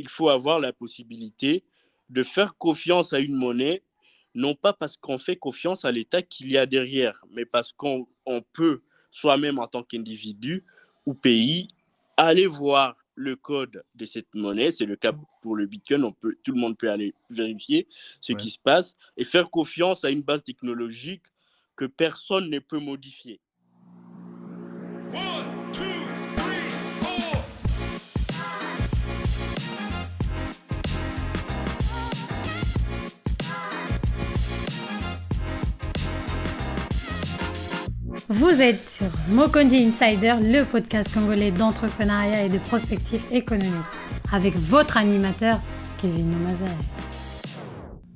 il faut avoir la possibilité de faire confiance à une monnaie, non pas parce qu'on fait confiance à l'État qu'il y a derrière, mais parce qu'on peut soi-même en tant qu'individu ou pays aller voir le code de cette monnaie, c'est le cas pour le Bitcoin, on peut, tout le monde peut aller vérifier ce qui se passe et faire confiance à une base technologique que personne ne peut modifier. Vous êtes sur Mokondi Insider, le podcast congolais d'entrepreneuriat et de prospective économique, avec votre animateur, Kevin Nomazalae.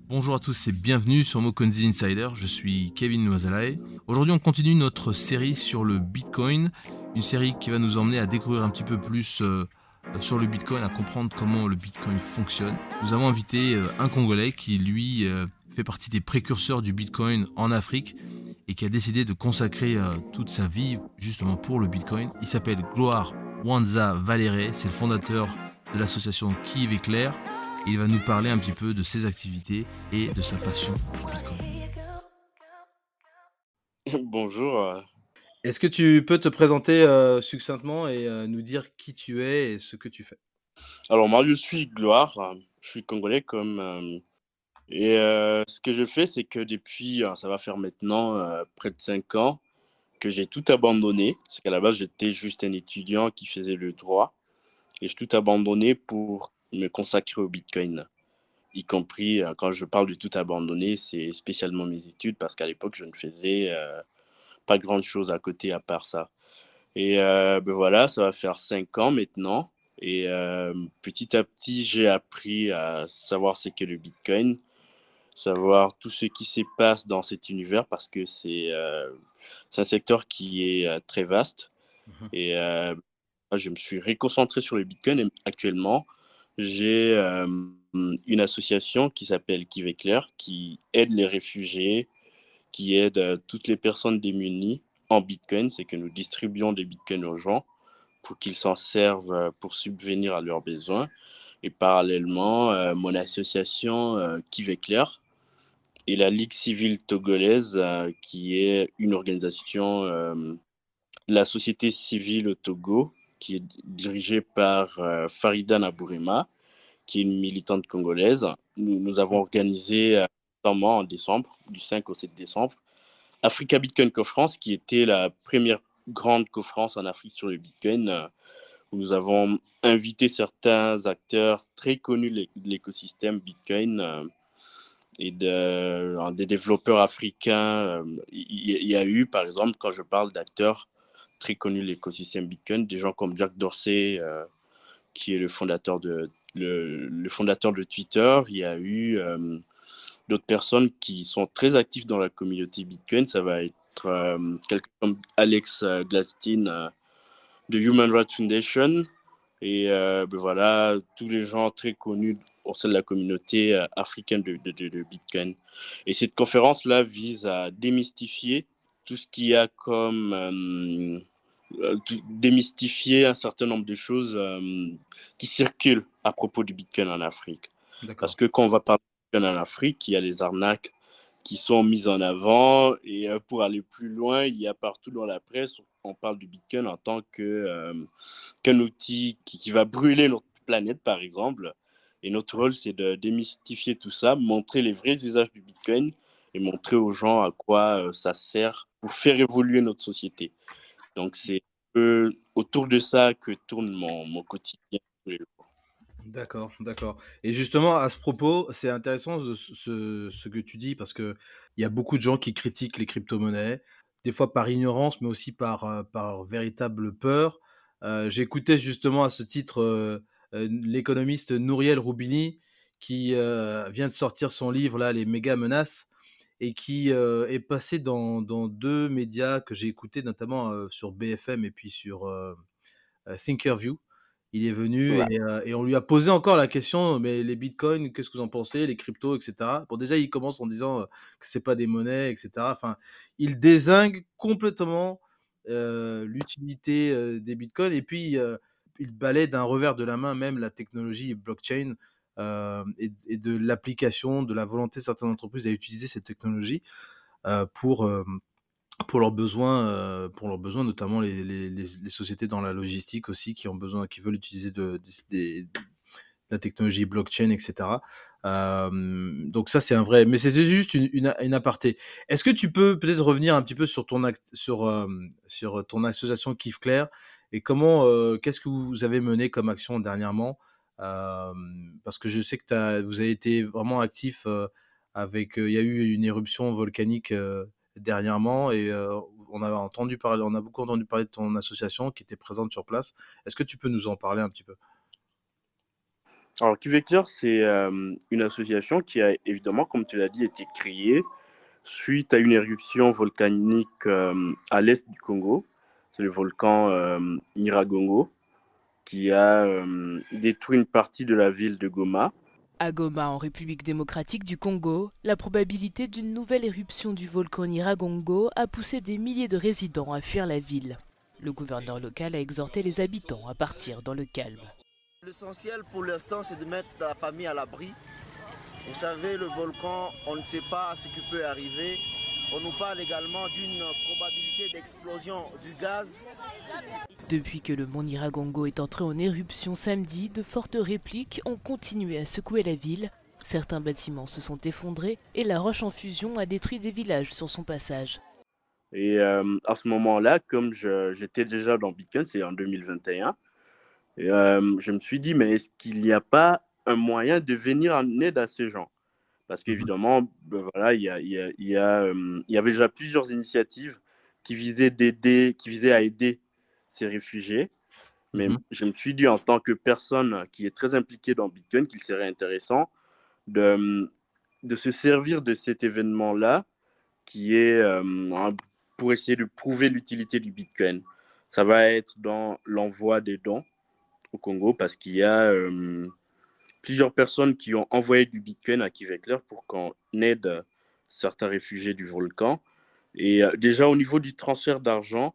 Bonjour à tous et bienvenue sur Mokondi Insider, je suis Kevin Nomazalae. Aujourd'hui on continue notre série sur le Bitcoin, une série qui va nous emmener à découvrir un petit peu plus euh, sur le Bitcoin, à comprendre comment le Bitcoin fonctionne. Nous avons invité euh, un Congolais qui lui euh, fait partie des précurseurs du Bitcoin en Afrique et qui a décidé de consacrer euh, toute sa vie justement pour le Bitcoin. Il s'appelle Gloire Wanza Valéré, c'est le fondateur de l'association Kiev. Et il va nous parler un petit peu de ses activités et de sa passion du Bitcoin. Bonjour. Euh. Est-ce que tu peux te présenter euh, succinctement et nous dire qui tu es et ce que tu fais? Alors moi je suis Gloire, je suis congolais comme et ce que je fais, c'est que depuis, ça va faire maintenant près de 5 ans, que j'ai tout abandonné. C'est qu'à la base, j'étais juste un étudiant qui faisait le droit. Et j'ai tout abandonné pour me consacrer au Bitcoin. Y compris, quand je parle de tout abandonner, c'est spécialement mes études, parce qu'à l'époque, je ne faisais pas grand-chose à côté à part ça. Et ben voilà, ça va faire 5 ans maintenant. Et petit à petit, j'ai appris à savoir ce qu'est le Bitcoin savoir tout ce qui se passe dans cet univers parce que c'est euh, un secteur qui est euh, très vaste. Mmh et euh, je me suis réconcentré sur le Bitcoin et actuellement, j'ai une association qui s'appelle Kiveclair qui aide les réfugiés, qui aide toutes les personnes démunies en Bitcoin. C'est que nous distribuons des Bitcoins aux gens pour qu'ils s'en servent pour subvenir à leurs besoins. Et parallèlement, mon association euh, et la Ligue civile togolaise, euh, qui est une organisation euh, de la société civile au Togo, qui est dirigée par euh, Farida Nabourima, qui est une militante congolaise. Nous, nous avons organisé notamment en décembre, du 5 au 7 décembre, Africa Bitcoin Conference, qui était la première grande conférence en Afrique sur le Bitcoin, où nous avons invité certains acteurs très connus de l'écosystème Bitcoin et de, des développeurs africains. Euh, il y, a eu, par exemple, quand je parle d'acteurs très connus de l'écosystème Bitcoin, des gens comme Jack Dorsey, euh, qui est le fondateur de, le, fondateur de Twitter. Il y a eu euh, d'autres personnes qui sont très actives dans la communauté Bitcoin. Ça va être quelqu'un comme Alex Glastin de Human Rights Foundation. Et ben voilà, tous les gens très connus au sein de la communauté euh, africaine de, de, Bitcoin. Et cette conférence-là vise à démystifier tout ce qu'il y a comme... Euh, euh, démystifier un certain nombre de choses qui circulent à propos du Bitcoin en Afrique. Parce que quand on va parler de Bitcoin en Afrique, il y a les arnaques qui sont mises en avant. Et pour aller plus loin, il y a partout dans la presse, on parle du Bitcoin en tant qu'un outil qui, qui, va brûler notre planète, par exemple. Et notre rôle, c'est de démystifier tout ça, montrer les vrais usages du Bitcoin et montrer aux gens à quoi euh, ça sert pour faire évoluer notre société. Donc, c'est autour de ça que tourne mon, mon quotidien D'accord, d'accord. Et justement, à ce propos, c'est intéressant ce, que tu dis parce qu'il y a beaucoup de gens qui critiquent les crypto-monnaies, des fois par ignorance, mais aussi par, euh, par véritable peur. Euh, J'écoutais justement à ce titre l'économiste Nouriel Roubini, qui euh, vient de sortir son livre, là, Les méga menaces, et qui euh, est passé dans, deux médias que j'ai écoutés, notamment sur BFM et puis sur Thinkerview. Il est venu et, on lui a posé encore la question, mais les bitcoins, qu'est-ce que vous en pensez, les cryptos, etc. Bon, déjà, il commence en disant que c'est pas des monnaies, etc. Enfin, il désingue complètement l'utilité des bitcoins et puis il balaie d'un revers de la main même la technologie blockchain et, de l'application, de la volonté de certaines entreprises à utiliser cette technologie pour, pour leurs besoins, pour leurs besoins, notamment les, les, les, sociétés dans la logistique aussi qui ont besoin, qui veulent utiliser de, la technologie blockchain, etc. donc ça, c'est un vrai. Mais c'est juste une, une, aparté. Est-ce que tu peux peut-être revenir un petit peu sur ton, sur, sur ton association Kif Claire et comment, qu'est-ce que vous avez mené comme action dernièrement Parce que je sais que vous avez été vraiment actif avec. Il y a eu une éruption volcanique dernièrement et on a entendu parler, on a beaucoup entendu parler de ton association qui était présente sur place. Est-ce que tu peux nous en parler un petit peu? Alors, Clair, c'est une association qui a évidemment, comme tu l'as dit, été créée suite à une éruption volcanique à l'est du Congo. C'est le volcan Niragongo qui a détruit une partie de la ville de Goma. À Goma, en République démocratique du Congo, la probabilité d'une nouvelle éruption du volcan Niragongo a poussé des milliers de résidents à fuir la ville. Le gouverneur local a exhorté les habitants à partir dans le calme. L'essentiel pour l'instant, c'est de mettre la famille à l'abri. Vous savez, le volcan, on ne sait pas ce qui peut arriver. On nous parle également d'une probabilité d'explosion du gaz. Depuis que le mont Niragongo est entré en éruption samedi, de fortes répliques ont continué à secouer la ville. Certains bâtiments se sont effondrés et la roche en fusion a détruit des villages sur son passage. Et euh, à ce moment-là, comme j'étais déjà dans Bitcoin, c'est en 2021, et, je me suis dit, mais est-ce qu'il n'y a pas un moyen de venir en aide à ces gens? Parce mmh qu'évidemment, ben voilà, il y, a, il, y a, il, y a, il y avait déjà plusieurs initiatives qui visaient, d'aider, qui visaient à aider ces réfugiés. Mais mmh je me suis dit, en tant que personne qui est très impliquée dans Bitcoin, qu'il serait intéressant de, de se servir de cet événement-là, qui est pour essayer de prouver l'utilité du Bitcoin. Ça va être dans l'envoi des dons au Congo parce qu'il y a plusieurs personnes qui ont envoyé du Bitcoin à Kivekler pour qu'on aide certains réfugiés du volcan. Et déjà au niveau du transfert d'argent,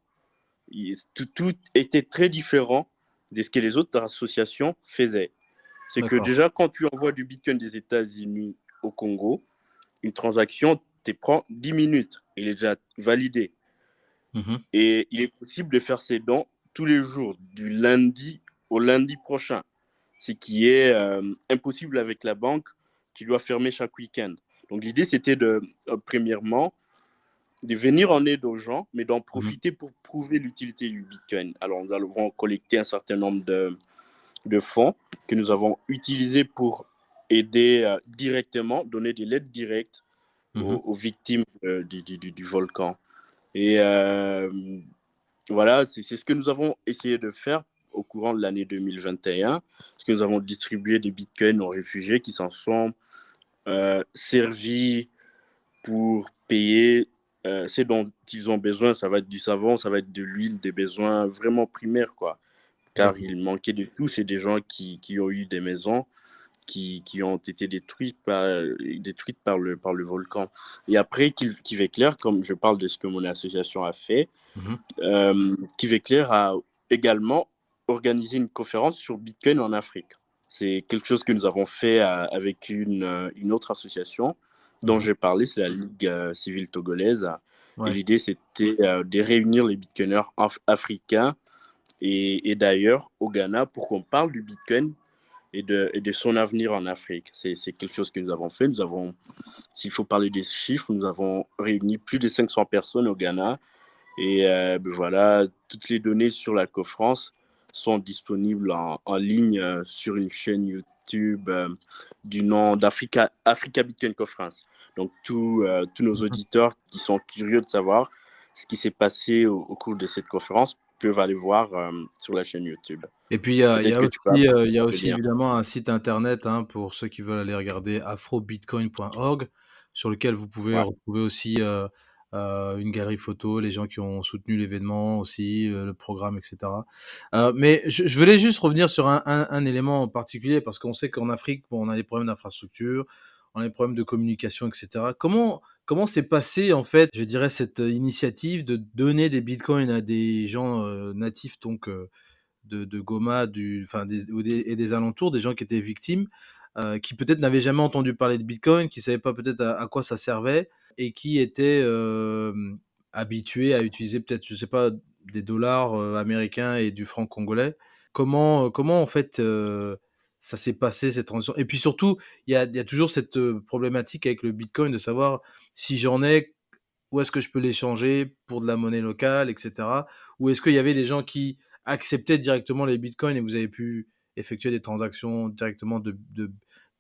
tout, tout, était très différent de ce que les autres associations faisaient. C'est que déjà quand tu envoies du Bitcoin des États-Unis au Congo, une transaction te prend 10 minutes. Il est déjà validé. Mmh Et il est possible de faire ses dons tous les jours, du lundi au lundi prochain, ce qui est euh, impossible avec la banque qui doit fermer chaque week-end. Donc l'idée, c'était de, euh, premièrement, de venir en aide aux gens, mais d'en mhm. profiter pour prouver l'utilité du Bitcoin. Alors nous allons collecter un certain nombre de, de fonds que nous avons utilisés pour aider euh, directement, donner des lettres directes aux, mhm. victimes du, du, du, volcan. Et voilà, c'est ce que nous avons essayé de faire au courant de l'année 2021, parce que nous avons distribué des bitcoins aux réfugiés qui s'en sont euh, servis pour payer euh, ce dont ils ont besoin. Ça va être du savon, ça va être de l'huile, des besoins vraiment primaires, quoi. Car il manquait de tout. C'est des gens qui, qui, ont eu des maisons qui, qui ont été détruites par, détruites par, le, par le volcan. Et après, Kivekler, comme je parle de ce que mon association a fait, mmh euh, Kivekler a également organiser une conférence sur Bitcoin en Afrique. C'est quelque chose que nous avons fait euh, avec une, euh, une, autre association dont mhm. j'ai parlé, c'est la Ligue euh, civile togolaise. L'idée, c'était de réunir les Bitcoiners africains et, et d'ailleurs au Ghana pour qu'on parle du Bitcoin et de, et de, son avenir en Afrique. C'est quelque chose que nous avons fait. Nous avons, s'il faut parler des chiffres, nous avons réuni plus de 500 personnes au Ghana. Et ben voilà, toutes les données sur la conférence sont disponibles en, en ligne euh, sur une chaîne YouTube euh, du nom d'Africa Africa Bitcoin Conference. Donc, tous euh, tous nos mhm. auditeurs qui sont curieux de savoir ce qui s'est passé au, cours de cette conférence peuvent aller voir sur la chaîne YouTube. Et puis, il y a, y a aussi, il y a aussi évidemment un site internet hein, pour ceux qui veulent aller regarder afrobitcoin.org sur lequel vous pouvez retrouver aussi euh, une galerie photo, les gens qui ont soutenu l'événement aussi, euh, le programme, etc. Euh, mais je, voulais juste revenir sur un, élément en particulier parce qu'on sait qu'en Afrique, bon, on a des problèmes d'infrastructure, on a des problèmes de communication, etc. Comment comment s'est passé en fait, je dirais, cette initiative de donner des bitcoins à des gens natifs donc de, Goma du, et des alentours, des gens qui étaient victimes, euh, qui peut-être n'avaient jamais entendu parler de Bitcoin, qui ne savaient pas peut-être à, quoi ça servait, et qui étaient euh, habitués à utiliser peut-être, je sais pas, des dollars euh, américains et du franc congolais. Comment, euh, comment en fait ça s'est passé cette transition? Et puis surtout, il y a, y a toujours cette problématique avec le Bitcoin de savoir si j'en ai, où est-ce que je peux l'échanger pour de la monnaie locale, etc. Ou est-ce qu'il y avait des gens qui acceptaient directement les bitcoins et vous avez pu effectuer des transactions directement de, de,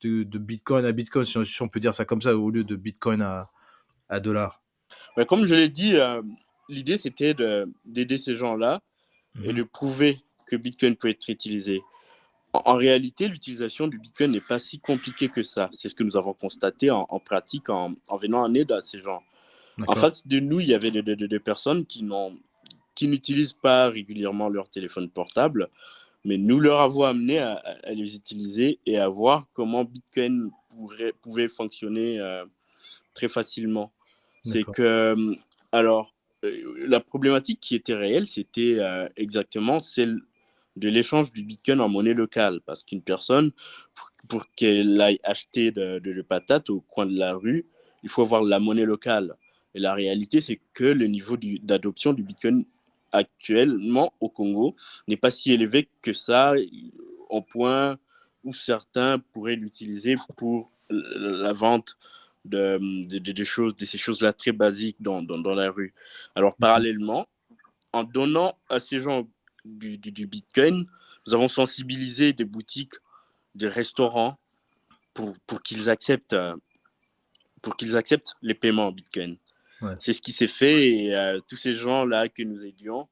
de, de bitcoin à bitcoin, si on, si on peut dire ça comme ça, au lieu de bitcoin à, à dollars Ouais, comme je l'ai dit, euh, l'idée c'était de- d'aider ces gens-là et Mhm. de prouver que Bitcoin peut être utilisé. En, en réalité, l'utilisation du Bitcoin n'est pas si compliquée que ça. C'est ce que nous avons constaté en, en pratique en, en venant en aide à ces gens. En face de nous, il y avait des, des- personnes qui n'utilisent pas régulièrement leur téléphone portable, mais nous leur avons amené à, les utiliser et à voir comment Bitcoin pourrait, pouvait fonctionner euh, très facilement. C'est que, euh, alors, euh, la problématique qui était réelle, c'était euh, exactement celle de l'échange du Bitcoin en monnaie locale. Parce qu'une personne, pour, pour qu'elle aille acheter de, de, de patates au coin de la rue, il faut avoir la monnaie locale. Et la réalité, c'est que le niveau du- d'adoption du Bitcoin actuellement au Congo n'est pas si élevé que ça, au point où certains pourraient l'utiliser pour la vente de, de, de- de choses, de ces choses-là très basiques dans, dans, dans la rue. Alors, parallèlement, en donnant à ces gens du, du, du Bitcoin, nous avons sensibilisé des boutiques, des restaurants pour, pour qu'ils acceptent, euh, pour qu'ils acceptent les paiements en Bitcoin. Ouais. C'est ce qui s'est fait et euh, tous ces gens-là que nous aidions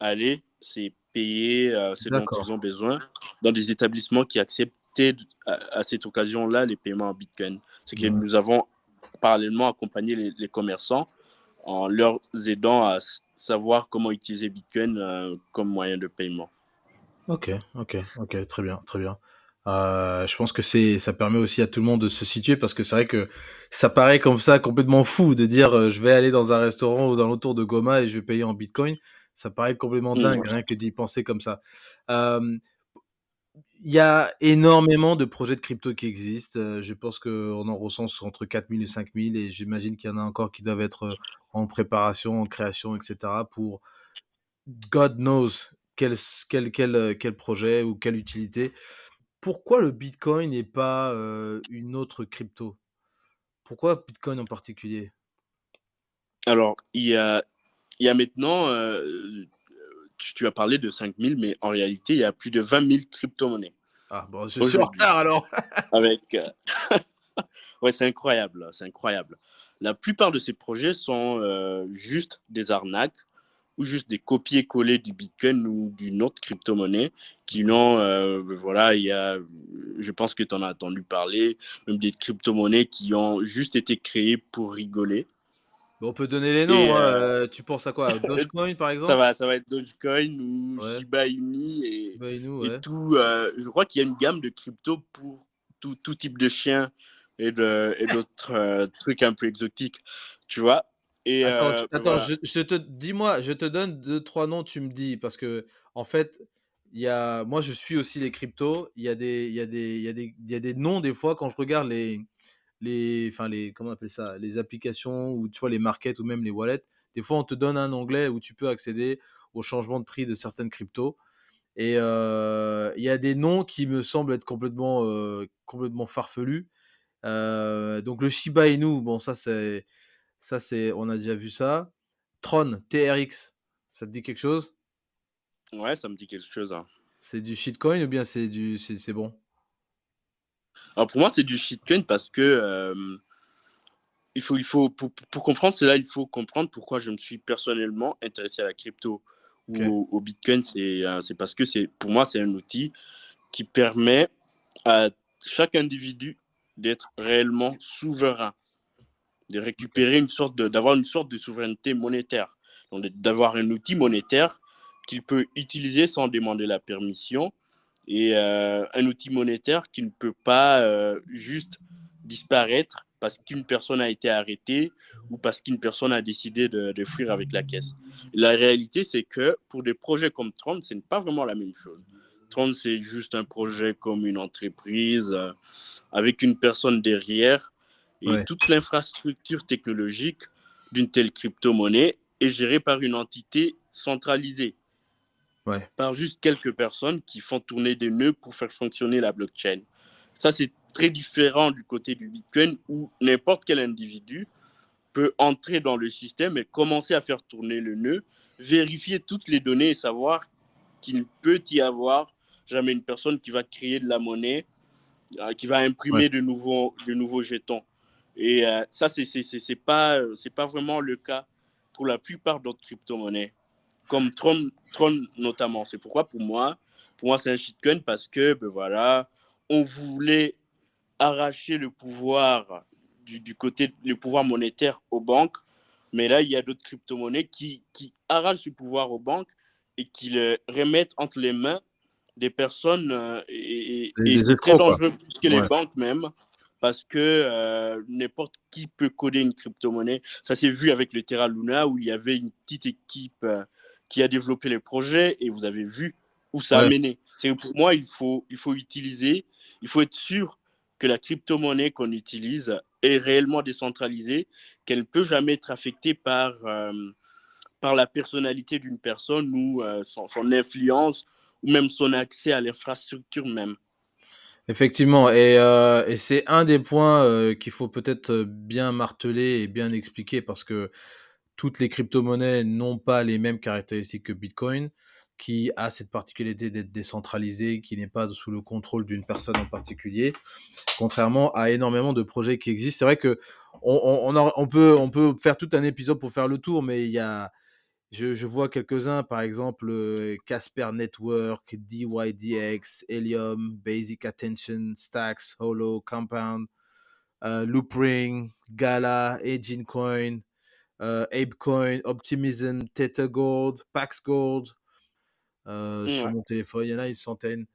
à aller, c'est payer euh, ce dont ils ont besoin dans des établissements qui acceptaient à, à cette occasion-là les paiements en Bitcoin. C'est que nous avons parallèlement accompagné les, les commerçants en leur aidant à savoir comment utiliser Bitcoin euh, comme moyen de paiement. Ok, ok, ok, très bien, très bien. Euh, je pense que c'est, ça permet aussi à tout le monde de se situer parce que c'est vrai que ça paraît comme ça complètement fou de dire euh, je vais aller dans un restaurant ou dans l'autour de Goma et je vais payer en Bitcoin. Ça paraît complètement Mhm. dingue rien que d'y penser comme ça. Euh, Il y a énormément de projets de crypto qui existent. Je pense qu'on en recense entre 4000 et 5000 et j'imagine qu'il y en a encore qui doivent être en préparation, en création, etc. pour God knows quel, quel, quel, quel projet ou quelle utilité. Pourquoi le Bitcoin n'est pas euh, une autre crypto? Pourquoi Bitcoin en particulier? Alors, il y a, il y a maintenant, euh, tu, tu as parlé de 5000, mais en réalité, il y a plus de 20 000 crypto-monnaies. Ah bon, je suis en retard alors Avec, euh, ouais, c'est incroyable, c'est incroyable. La plupart de ces projets sont juste des arnaques ou juste des copier-coller du Bitcoin ou d'une autre crypto-monnaie qui n'ont, euh, voilà, il y a, je pense que tu en as entendu parler, même des crypto-monnaies qui ont juste été créées pour rigoler. On peut donner les noms. Hein, euh, euh, Tu penses à quoi? Dogecoin par exemple? Ça va, ça va être Dogecoin ou Ouais. Shiba Inu et, Inu, et ouais. tout. euh, je crois qu'il y a une gamme de crypto pour tout, tout type de chiens et d'autres euh, trucs un peu exotiques, tu vois? Et Attends, euh, attends, voilà. je, je te dis-moi, je te donne deux, trois noms, tu me dis, parce que en fait, il y a, moi je suis aussi les cryptos, il y a des, il y a des, il y a des, il y a des noms des fois quand je regarde les, les, enfin les, comment on appelle ça, les applications ou tu vois les markets ou même les wallets, des fois on te donne un onglet où tu peux accéder au changement de prix de certaines cryptos. Et euh, il y a des noms qui me semblent être complètement, euh, complètement farfelus. Euh, donc le Shiba Inu, bon ça c'est, ça c'est, on a déjà vu ça. Tron, TRX, ça te dit quelque chose? Ouais, ça me dit quelque chose. hein. C'est du shitcoin ou bien c'est du, c'est c'est bon? Alors pour moi, c'est du shitcoin parce que euh, il faut, il faut pour, pour comprendre cela, il faut comprendre pourquoi je me suis personnellement intéressé à la crypto ou au, au Bitcoin. C'est euh, c'est parce que c'est pour moi, c'est un outil qui permet à chaque individu d'être réellement souverain, de récupérer une sorte de, d'avoir une sorte de souveraineté monétaire, donc d'avoir un outil monétaire qu'il peut utiliser sans demander la permission et euh, un outil monétaire qui ne peut pas euh, juste disparaître parce qu'une personne a été arrêtée ou parce qu'une personne a décidé de, fuir avec la caisse. La réalité, c'est que pour des projets comme Tron, ce n'est pas vraiment la même chose. Tron, c'est juste un projet comme une entreprise euh, avec une personne derrière et toute l'infrastructure technologique d'une telle crypto-monnaie est gérée par une entité centralisée. Par juste quelques personnes qui font tourner des nœuds pour faire fonctionner la blockchain. Ça, c'est très différent du côté du Bitcoin où n'importe quel individu peut entrer dans le système et commencer à faire tourner le nœud, vérifier toutes les données et savoir qu'il peut y avoir jamais une personne qui va créer de la monnaie, euh, qui va imprimer de, nouveaux, de nouveaux jetons. Et euh, ça, ce n'est pas, pas vraiment le cas pour la plupart d'autres crypto-monnaies, comme Tron, Tron notamment. C'est pourquoi pour moi, pour moi c'est un shitcoin parce que ben voilà, on voulait arracher le pouvoir du, côté, le pouvoir monétaire aux banques. Mais là, il y a d'autres crypto-monnaies qui, qui arrachent ce pouvoir aux banques et qui le remettent entre les mains des personnes. Euh, et, c'est très dangereux plus que les banques même. Parce que euh, n'importe qui peut coder une crypto-monnaie. Ça s'est vu avec le Terra Luna où il y avait une petite équipe euh, qui a développé les projets et vous avez vu où ça a mené. C'est pour moi, il faut, il faut utiliser, il faut être sûr que la crypto-monnaie qu'on utilise est réellement décentralisée, qu'elle ne peut jamais être affectée par, euh, par la personnalité d'une personne ou son, influence ou même son accès à l'infrastructure même. Effectivement, et, euh, et c'est un des points qu'il faut peut-être bien marteler et bien expliquer parce que toutes les crypto-monnaies n'ont pas les mêmes caractéristiques que Bitcoin qui a cette particularité d'être décentralisé, qui n'est pas sous le contrôle d'une personne en particulier, contrairement à énormément de projets qui existent. C'est vrai que on, on, peut, on peut faire tout un épisode pour faire le tour, mais il y a, je, je vois quelques-uns, par exemple euh, Casper Network, DYDX, Helium, Basic Attention, Stacks, Holo, Compound, euh, Loopring, Gala, Aging Coin, euh, Apecoin, Optimism, Tether Gold, Pax Gold, euh, sur mon téléphone. Il y en a une centaine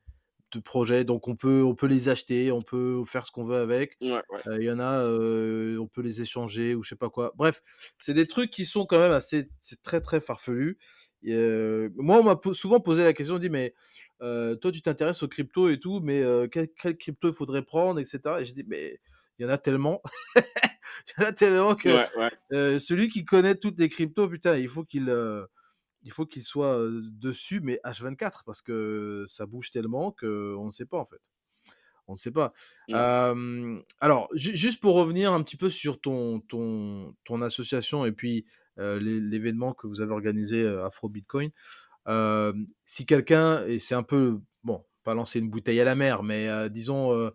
de projets, donc on peut, on peut les acheter, on peut faire ce qu'on veut avec. Euh, il y en a, euh, on peut les échanger ou je sais pas quoi. Bref, c'est des trucs qui sont quand même assez, c'est très très farfelu. moi, on m'a souvent posé la question, on dit mais toi tu t'intéresses aux crypto et tout, mais quel, crypto il faudrait prendre, etc. Et je dis mais il y en a tellement. il y en a tellement que celui qui connaît toutes les cryptos, putain, il faut qu'il il faut qu'il soit dessus, mais H24, parce que ça bouge tellement qu'on ne sait pas en fait. On ne sait pas. alors, juste pour revenir un petit peu sur ton, ton, ton association et puis l'événement que vous avez organisé Afro Bitcoin, si quelqu'un, et c'est un peu, bon, pas lancer une bouteille à la mer, mais disons,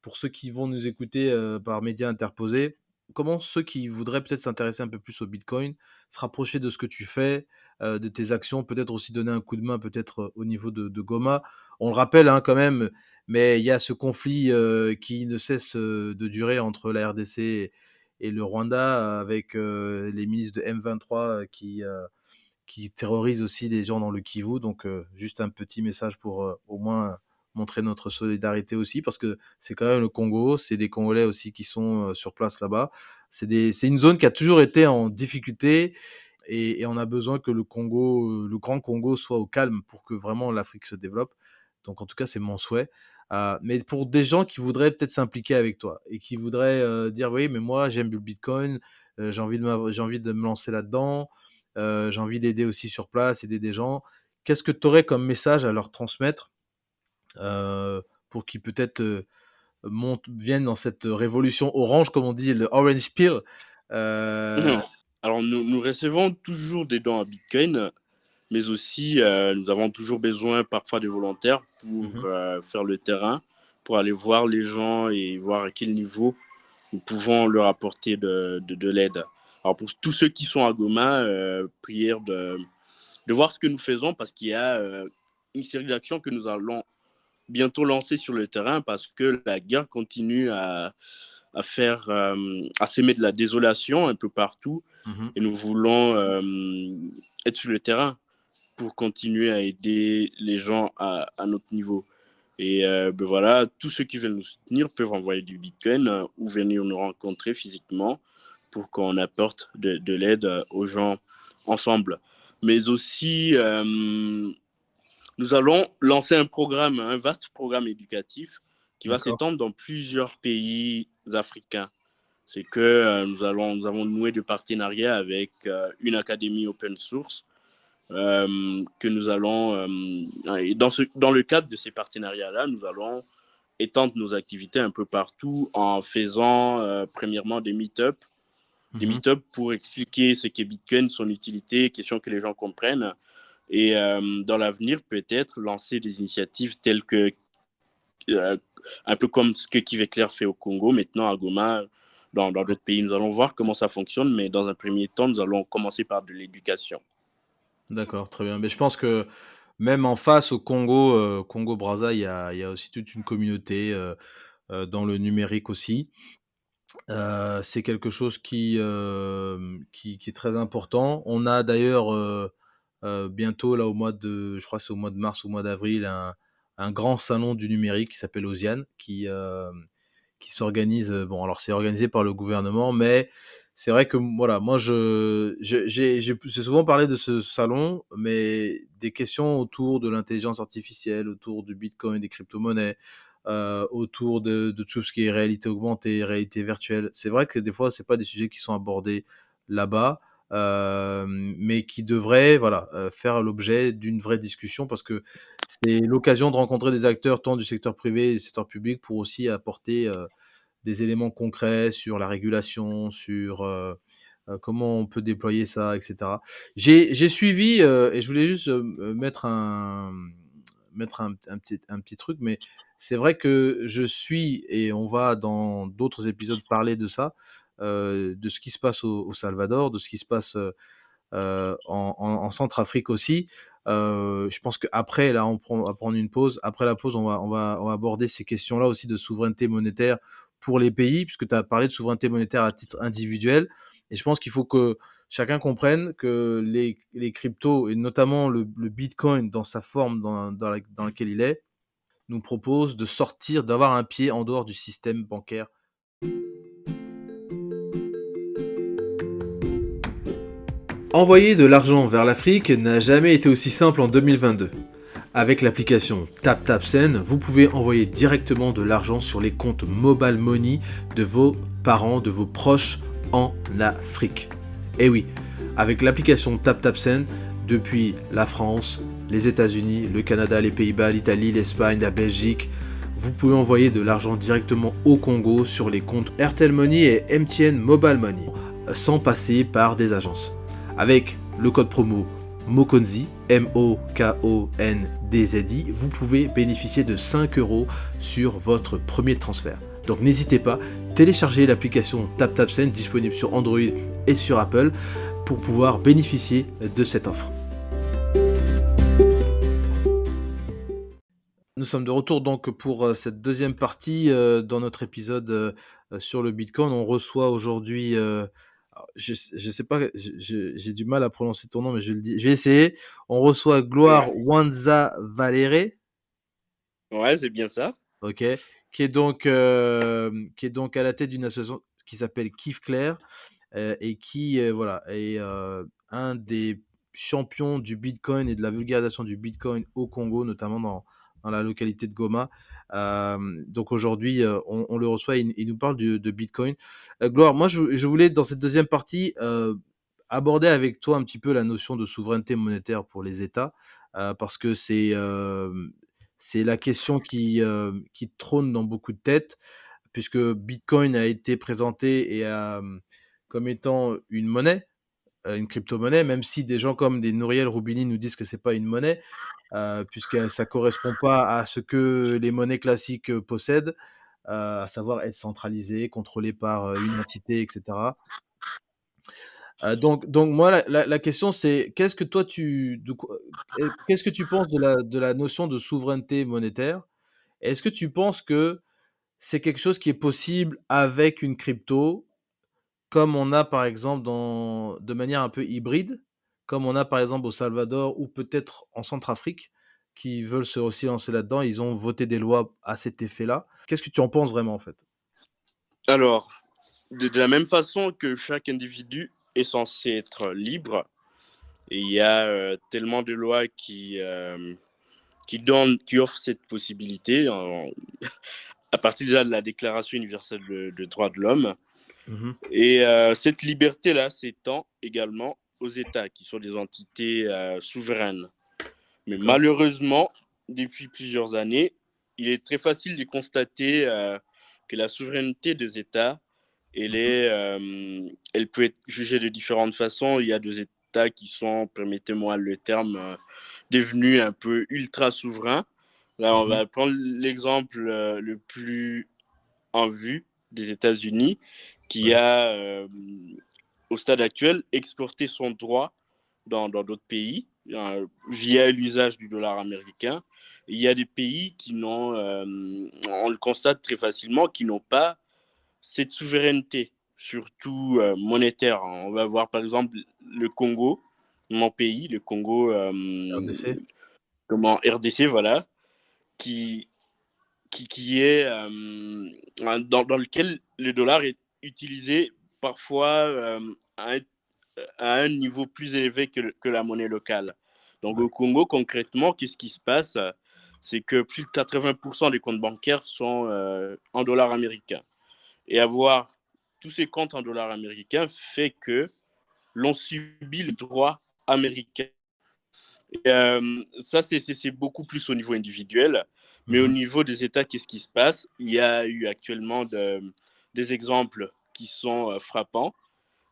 pour ceux qui vont nous écouter par médias interposés, comment ceux qui voudraient peut-être s'intéresser un peu plus au Bitcoin, se rapprocher de ce que tu fais, euh, de tes actions, peut-être aussi donner un coup de main peut-être euh, au niveau de, Goma? On le rappelle hein, quand même, mais il y a ce conflit euh, qui ne cesse de durer entre la RDC et, le Rwanda avec les ministres de M23 qui, qui terrorisent aussi les gens dans le Kivu. Donc juste un petit message pour au moins montrer notre solidarité aussi, parce que c'est quand même le Congo, c'est des Congolais aussi qui sont euh, sur place là-bas. C'est une zone qui a toujours été en difficulté et, on a besoin que le Congo, euh, le grand Congo soit au calme pour que vraiment l'Afrique se développe. Donc en tout cas, c'est mon souhait. Euh, mais pour des gens qui voudraient peut-être s'impliquer avec toi et qui voudraient dire oui, mais moi j'aime le Bitcoin, j'ai envie de j'ai envie de me lancer là-dedans, j'ai envie d'aider aussi sur place, aider des gens. Qu'est-ce que tu aurais comme message à leur transmettre pour qu'ils peut-être euh, viennent dans cette révolution orange, comme on dit, le orange peel. Euh, Alors, nous, nous, recevons toujours des dons à Bitcoin, mais aussi nous avons toujours besoin parfois des volontaires pour mmh faire le terrain, pour aller voir les gens et voir à quel niveau nous pouvons leur apporter de, de, l'aide. Alors, pour tous ceux qui sont à Goma, prière de, de voir ce que nous faisons parce qu'il y a une série d'actions que nous allons bientôt lancé sur le terrain parce que la guerre continue à, à faire, euh, à s'aimer de la désolation un peu partout. Mmh et nous voulons euh, être sur le terrain pour continuer à aider les gens à, à notre niveau. Et ben voilà, tous ceux qui veulent nous soutenir peuvent envoyer du Bitcoin ou venir nous rencontrer physiquement pour qu'on apporte de, de l'aide aux gens ensemble. Mais aussi, nous allons lancer un programme, un vaste programme éducatif qui va s'étendre dans plusieurs pays africains. C'est que euh, nous, allons, nous avons noué de partenariats avec euh, une académie open source euh, que nous allons, dans, ce, dans le cadre de ces partenariats-là, nous allons étendre nos activités un peu partout en faisant premièrement des meet-up, des mhm. meet-up pour expliquer ce qu'est Bitcoin, son utilité, question que les gens comprennent. Et dans l'avenir, peut-être lancer des initiatives telles que un peu comme ce que Kivekler fait au Congo, maintenant à Goma, dans d'autres pays. Nous allons voir comment ça fonctionne, mais dans un premier temps, nous allons commencer par de l'éducation. D'accord, très bien. Mais je pense que même en face au Congo, euh, Congo-Braza, il y a, aussi toute une communauté euh, euh, dans le numérique aussi. c'est quelque chose qui, qui, est très important. On a d'ailleurs bientôt, là, au mois de, je crois c'est au mois de mars ou au mois d'avril, un, un grand salon du numérique qui s'appelle Osiane, qui, euh, qui s'organise. Euh, bon, alors c'est organisé par le gouvernement, mais c'est vrai que voilà, moi je j'ai souvent parlé de ce salon, mais des questions autour de l'intelligence artificielle, autour du Bitcoin, des crypto-monnaies, euh, autour de, de, tout ce qui est réalité augmentée, réalité virtuelle. C'est vrai que des fois, c'est pas des sujets qui sont abordés là-bas. Euh, mais qui devrait voilà, euh, faire l'objet d'une vraie discussion parce que c'est l'occasion de rencontrer des acteurs tant du secteur privé et du secteur public pour aussi apporter euh, des éléments concrets sur la régulation, sur comment on peut déployer ça, etc. J'ai suivi, et je voulais juste mettre un, mettre un, petit, un petit truc, mais c'est vrai que je suis, et on va dans d'autres épisodes parler de ça, euh, de ce qui se passe au, Salvador, de ce qui se passe euh, euh, en, Centrafrique aussi. je pense qu'après, là, on, va prendre une pause. Après la pause, on va, on va, va aborder ces questions-là aussi de souveraineté monétaire pour les pays, puisque tu as parlé de souveraineté monétaire à titre individuel. Et je pense qu'il faut que chacun comprenne que les, cryptos, et notamment le, Bitcoin dans sa forme dans, dans, laquelle il est, nous propose de sortir, d'avoir un pied en dehors du système bancaire Envoyer de l'argent vers l'Afrique n'a jamais été aussi simple en 2022. Avec l'application TapTapSend, vous pouvez envoyer directement de l'argent sur les comptes Mobile Money de vos parents, de vos proches en Afrique. Et oui, avec l'application TapTapSend, depuis la France, les États-Unis, le Canada, les Pays-Bas, l'Italie, l'Espagne, la Belgique, vous pouvez envoyer de l'argent directement au Congo sur les comptes Airtel Money et MTN Mobile Money, sans passer par des agences. Avec le code promo MOKONZI, M-O-K-O-N-D-Z-I, vous pouvez bénéficier de 5 euros sur votre premier transfert. Donc n'hésitez pas, téléchargez l'application TapTapSend disponible sur Android et sur Apple pour pouvoir bénéficier de cette offre. Nous sommes de retour donc pour euh, cette deuxième partie euh, dans notre épisode euh, sur le Bitcoin. On reçoit aujourd'hui je, je sais pas, j'ai du mal à prononcer ton nom, mais je le dis. Je vais essayer. On reçoit Gloire Wanza Valéré. Ouais, c'est bien ça. Ok. Qui est donc, euh, qui est donc à la tête d'une association qui s'appelle Kif Claire euh, et qui, euh, voilà, est un des champions du Bitcoin et de la vulgarisation du Bitcoin au Congo, notamment dans, dans la localité de Goma. donc aujourd'hui, on, le reçoit, il, il nous parle de Bitcoin. Gloire, moi je, voulais dans cette deuxième partie aborder avec toi un petit peu la notion de souveraineté monétaire pour les États, parce que c'est c'est la question qui, qui trône dans beaucoup de têtes, puisque Bitcoin a été présenté et, comme étant une monnaie, une crypto-monnaie, même si des gens comme des Nouriel Roubini nous disent que c'est pas une monnaie, euh, puisque ça correspond pas à ce que les monnaies classiques euh, possèdent, euh, à savoir être centralisées, contrôlées par une entité, etc. donc, moi, la, question c'est qu'est-ce que toi tu, qu'est-ce que tu penses de la, de la notion de souveraineté monétaire? Est-ce que tu penses que c'est quelque chose qui est possible avec une crypto comme on a par exemple de manière un peu hybride, comme on a par exemple au Salvador ou peut-être en Centrafrique, qui veulent se aussi lancer là-dedans. Ils ont voté des lois à cet effet-là. Qu'est-ce que tu en penses vraiment en fait? Alors, de, de la même façon que chaque individu est censé être libre, il y a euh, tellement de lois qui, euh, qui, donnent, qui offrent cette possibilité en- à partir déjà de la Déclaration universelle de, de droits de l'homme. Mhm. Et euh, cette liberté-là s'étend également aux États, qui sont des entités euh, souveraines. Mais malheureusement, depuis plusieurs années, il est très facile de constater euh, que la souveraineté des États, elle, est, euh, elle peut être jugée de différentes façons. Il y a des États qui sont, permettez-moi le terme, euh, devenus un peu ultra souverains. Là, on Mhm. va prendre l'exemple le plus en vue des États-Unis, qui Ouais. a, au stade actuel, exporté son droit dans d'autres pays euh, via l'usage du dollar américain. Il y a des pays qui n'ont, euh, on le constate très facilement, qui n'ont pas cette souveraineté, surtout euh, monétaire. On va voir par exemple le Congo, mon pays, le Congo, RDC comment RDC, voilà, qui, qui, qui est dans, dans lequel le dollar est utilisé parfois euh, à, un, à un niveau plus élevé que, la monnaie locale. Donc au Congo, concrètement, qu'est-ce qui se passe? C'est que plus de 80% des comptes bancaires sont euh, en dollars américains. Et avoir tous ces comptes en dollars américains fait que l'on subit le droit américain. Et, euh, ça, c'est- beaucoup plus au niveau individuel. Mais au Mhm. niveau des États, qu'est-ce qui se passe? Il y a eu actuellement de- des exemples qui sont euh, frappants.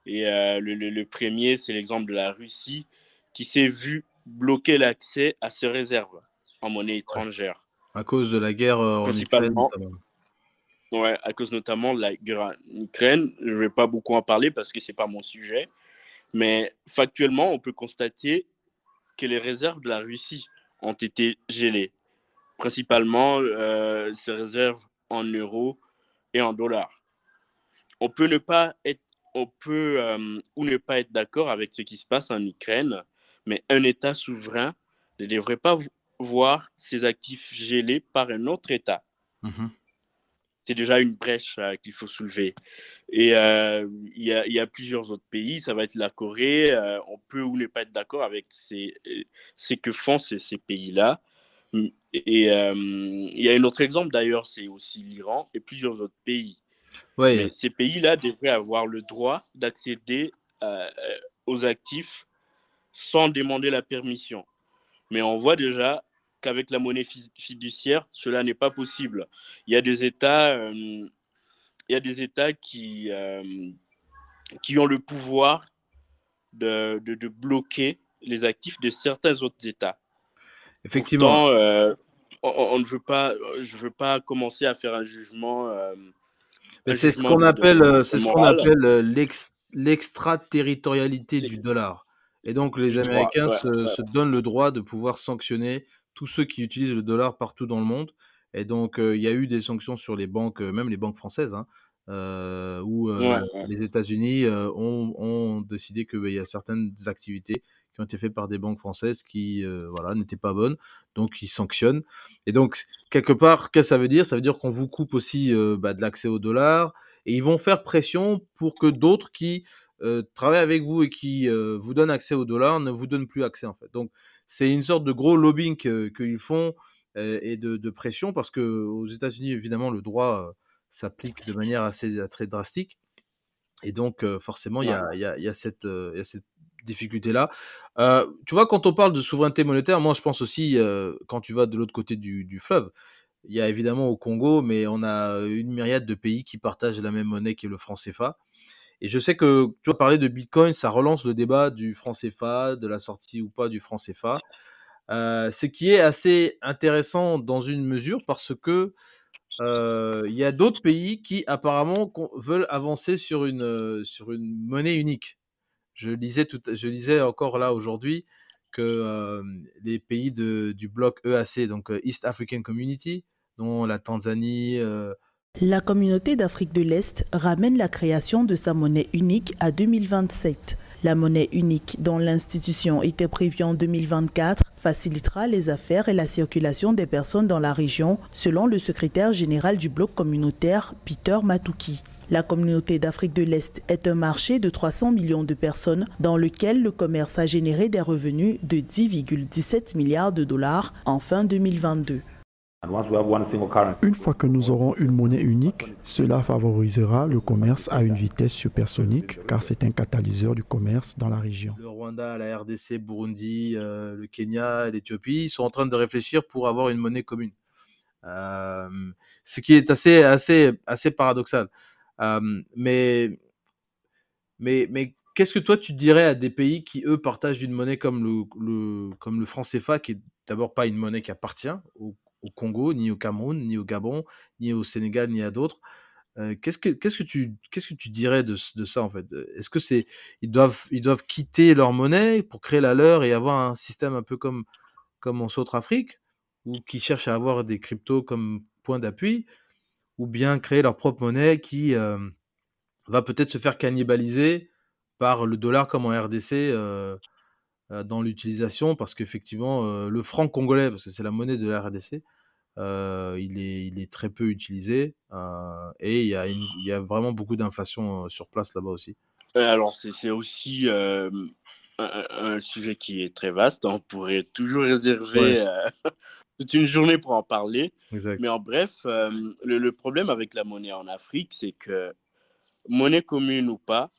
Et euh, le, le- le premier, c'est l'exemple de la Russie qui s'est vu bloquer l'accès à ses réserves en monnaie étrangère. À cause de la guerre euh, en Ukraine notamment. Ouais, à cause notamment de la guerre en Ukraine. Je ne vais pas beaucoup en parler parce que ce n'est pas mon sujet. Mais factuellement, on peut constater que les réserves de la Russie ont été gelées. Principalement, euh, ces réserves en euros et en dollars. On peut ne pas être, on peut euh, ou ne pas être d'accord avec ce qui se passe en Ukraine, mais un État souverain ne devrait pas vo- voir ses actifs gelés par un autre État Mhm. c'est déjà une brèche euh, qu'il faut soulever. Et euh, il y, a, il y a plusieurs autres pays, ça va être la Corée, on peut ou ne pas être d'accord avec ces, ce que font ces, ces pays-là. Et il y a un autre exemple d'ailleurs, c'est aussi l'Iran et plusieurs autres pays. Ouais, Mais ces pays-là devraient avoir le droit d'accéder euh, euh, aux actifs sans demander la permission. Mais on voit déjà qu'avec la monnaie fi- fiduciaire, cela n'est pas possible. Il y a des États, euh, il y a des États qui, euh, qui ont le pouvoir de, de, de bloquer les actifs de certains autres États. effectivement. Pourtant, on, on ne veut pas, je ne veux pas commencer à faire un jugement. Euh, Mais un c'est ce qu'on appelle, de- euh, c'est ce qu'on appelle euh, l'ex- l'extraterritorialité du dollar. Et donc les Américains se, ouais. se donnent le droit de pouvoir sanctionner tous ceux qui utilisent le dollar partout dans le monde. Et donc euh, il y a eu des sanctions sur les banques, euh, même les banques françaises, hein, euh, où euh, Ouais, les États-Unis euh, ont, ont décidé qu'il y a certaines activités qui ont été faites par des banques françaises qui euh, voilà, n'étaient pas bonnes, donc ils sanctionnent. Et donc, quelque part, qu'est-ce que ça veut dire? Ça veut dire qu'on vous coupe aussi euh, bah, de l'accès au dollar, et ils vont faire pression pour que d'autres qui euh, travaillent avec vous et qui vous donnent accès au dollar ne vous donnent plus accès, en fait. Donc, c'est une sorte de gros lobbying que- qu'ils font et de, de pression, parce que aux États-Unis, évidemment, le droit s'applique de manière assez très drastique. Et donc, euh, forcément, il y a, y a- il y a cette, euh, il y a cette difficulté-là. Euh, tu vois, quand on parle de souveraineté monétaire, moi, je pense aussi, euh, quand tu vas de l'autre côté du, fleuve, il y a évidemment au Congo, mais on a une myriade de pays qui partagent la même monnaie qui est le franc CFA. Et je sais que, tu vois, parler de Bitcoin, ça relance le débat du franc CFA, de la sortie ou pas du franc CFA. Euh, ce qui est assez intéressant dans une mesure parce que il y a d'autres pays qui apparemment veulent avancer sur une, sur une monnaie unique. Je lisais, encore là aujourd'hui que les pays du bloc EAC, donc East African Community, dont la Tanzanie, La communauté d'Afrique de l'Est ramène la création de sa monnaie unique à 2027. La monnaie unique dont l'institution était prévue en 2024 facilitera les affaires et la circulation des personnes dans la région, selon le secrétaire général du bloc communautaire, Peter Matouki. La communauté d'Afrique de l'Est est un marché de 300 millions de personnes dans lequel le commerce a généré des revenus de 10,17 milliards de dollars en fin 2022. Une fois que nous aurons une monnaie unique, cela favorisera le commerce à une vitesse supersonique car c'est un catalyseur du commerce dans la région. Le Rwanda, la RDC, Burundi, euh, le Kenya, l'Éthiopie sont en train de réfléchir pour avoir une monnaie commune. Euh, ce qui est assez, assez, assez paradoxal. Euh, mais, mais, mais qu'est-ce que toi tu dirais à des pays qui, eux, partagent une monnaie comme le, comme le franc CFA, qui est d'abord pas une monnaie qui appartient au, Congo, ni au Cameroun, ni au Gabon, ni au Sénégal, ni à d'autres. Euh, qu'est-ce que que tu que tu dirais de, de ça en fait? Est-ce que c'est ils doivent ils doivent quitter leur monnaie pour créer la leur et avoir un système un peu comme comme en Centrafrique ou qui cherchent à avoir des cryptos comme point d'appui ou bien créer leur propre monnaie qui euh, va peut-être se faire cannibaliser par le dollar comme en RDC euh, euh, dans l'utilisation parce qu'effectivement, le franc congolais, parce que c'est la monnaie de la RDC, il, est, il est très peu utilisé et il y, a il y a vraiment beaucoup d'inflation sur place là-bas aussi. Alors, c'est aussi un, un, sujet qui est très vaste. On pourrait toujours réserver toute une journée pour en parler. Mais en bref, le, le, problème avec la monnaie en Afrique, c'est que monnaie commune ou pas,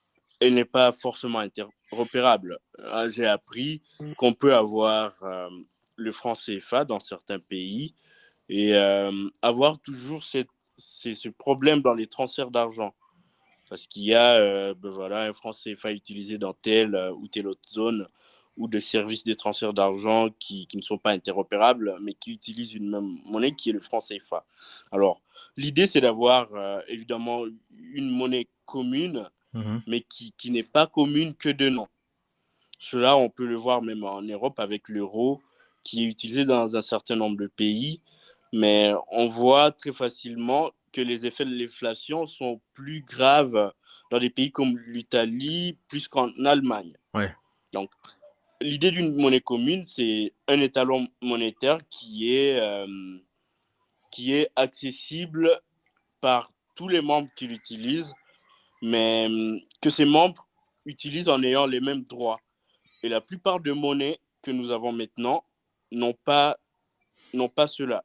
elle n'est pas forcément interopérable. Ah, j'ai appris qu'on peut avoir euh, le franc CFA dans certains pays et euh, avoir toujours cette, ce problème dans les transferts d'argent. Parce qu'il y a euh, ben voilà, un franc CFA utilisé dans telle ou telle autre zone ou de services de transfert d'argent qui, qui, ne sont pas interopérables, mais qui utilisent une même monnaie qui est le franc CFA. Alors, l'idée, c'est d'avoir évidemment une monnaie commune Mmh mais qui, qui n'est pas commune que de nom. Cela, on peut le voir même en Europe avec l'euro, qui est utilisé dans un certain nombre de pays, mais on voit très facilement que les effets de l'inflation sont plus graves dans des pays comme l'Italie, plus qu'en Allemagne. Ouais. Donc, l'idée d'une monnaie commune, c'est un étalon monétaire qui est, euh, qui est accessible par tous les membres qui l'utilisent mais hum, que ces membres utilisent en ayant les mêmes droits. Et la plupart des monnaies que nous avons maintenant n'ont pas, n'ont pas cela.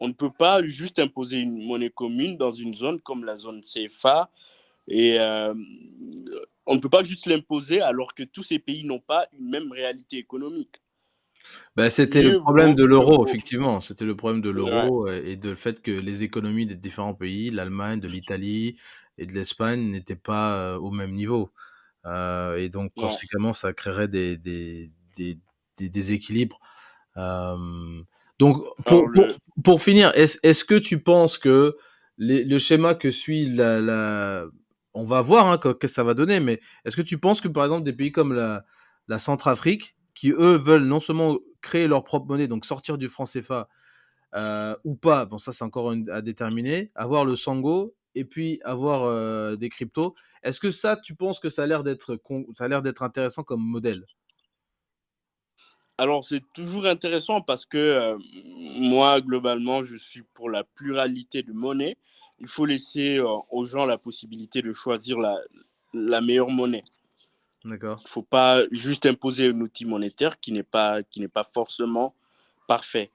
On ne peut pas juste imposer une monnaie commune dans une zone comme la zone CFA. Et euh, on ne peut pas juste l'imposer alors que tous ces pays n'ont pas une même réalité économique. Ben, c'était le problème de l'euro, effectivement. C'était le problème de l'euro et de le fait que les économies des différents pays, l'Allemagne, de l'Italie, et de l'Espagne n'étaient pas au même niveau. et donc, conséquemment, ça créerait des, des, des, des déséquilibres. Donc, pour, pour, pour, finir, est-ce est que tu penses que les, le schéma que suit la, la... On va voir hein, qu'est-ce que ça va donner, mais est-ce que tu penses que, par exemple, des pays comme la, la Centrafrique, qui, eux, veulent non seulement créer leur propre monnaie, donc sortir du franc CFA, euh, ou pas, bon ça c'est encore à déterminer, avoir le Sango et puis avoir des cryptos. Est-ce que ça, tu penses que ça a l'air d'être ça a l'air d'être intéressant comme modèle? Alors c'est toujours intéressant parce que moi globalement je suis pour la pluralité de monnaie. Il faut laisser aux gens la possibilité de choisir la, la meilleure monnaie. D'accord. Il ne faut pas juste imposer un outil monétaire qui n'est pas, qui pas forcément parfait.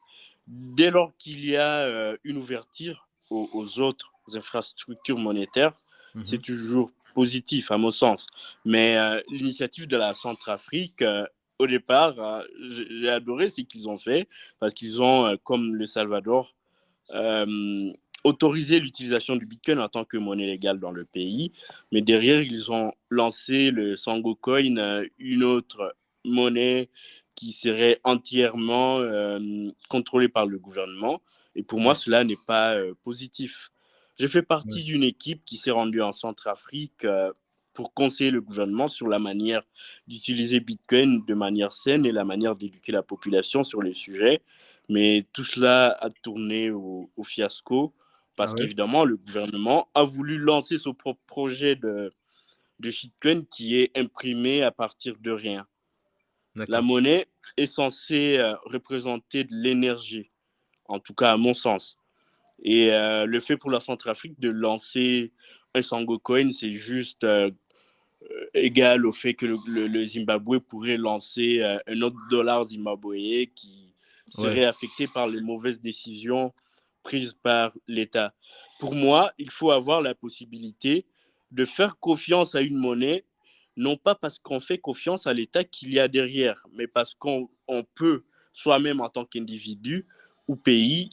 Dès lors qu'il y a une ouverture aux, aux autres infrastructures monétaires, mmh c'est toujours positif à mon sens. Mais euh, l'initiative de la Centrafrique, euh, au départ, euh, j'ai adoré ce qu'ils ont fait parce qu'ils ont, comme le Salvador, autorisé l'utilisation du Bitcoin en tant que monnaie légale dans le pays. Mais derrière, ils ont lancé le Sango Coin, une autre monnaie qui serait entièrement contrôlée par le gouvernement. Et pour moi, cela n'est pas positif. J'ai fait partie d'une équipe qui s'est rendue en Centrafrique euh, pour conseiller le gouvernement sur la manière d'utiliser Bitcoin de manière saine et la manière d'éduquer la population sur les sujets. Mais tout cela a tourné au, fiasco parce ah qu'évidemment, le gouvernement a voulu lancer son propre projet de, de shitcoin qui est imprimé à partir de rien. La monnaie est censée euh, représenter de l'énergie, en tout cas à mon sens. Et euh, le fait pour la Centrafrique de lancer un Sango Coin, c'est juste euh, égal au fait que le, Zimbabwe pourrait lancer un autre dollar zimbabwéen qui serait affecté par les mauvaises décisions prises par l'État. Pour moi, il faut avoir la possibilité de faire confiance à une monnaie non pas parce qu'on fait confiance à l'État qu'il y a derrière, mais parce qu'on peut soi-même en tant qu'individu ou pays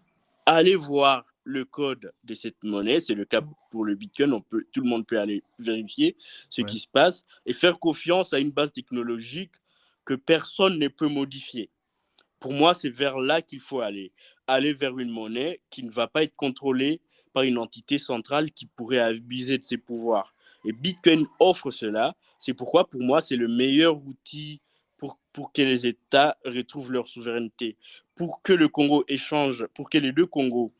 aller voir le code de cette monnaie, c'est le cas pour le Bitcoin, on peut, tout le monde peut aller vérifier ce qui se passe et faire confiance à une base technologique que personne ne peut modifier. Pour moi, c'est vers là qu'il faut aller. Aller vers une monnaie qui ne va pas être contrôlée par une entité centrale qui pourrait abuser de ses pouvoirs. Et Bitcoin offre cela. C'est pourquoi, pour moi, c'est le meilleur outil pour, pour que les États retrouvent leur souveraineté, pour que le Congo échange, pour que les deux Congos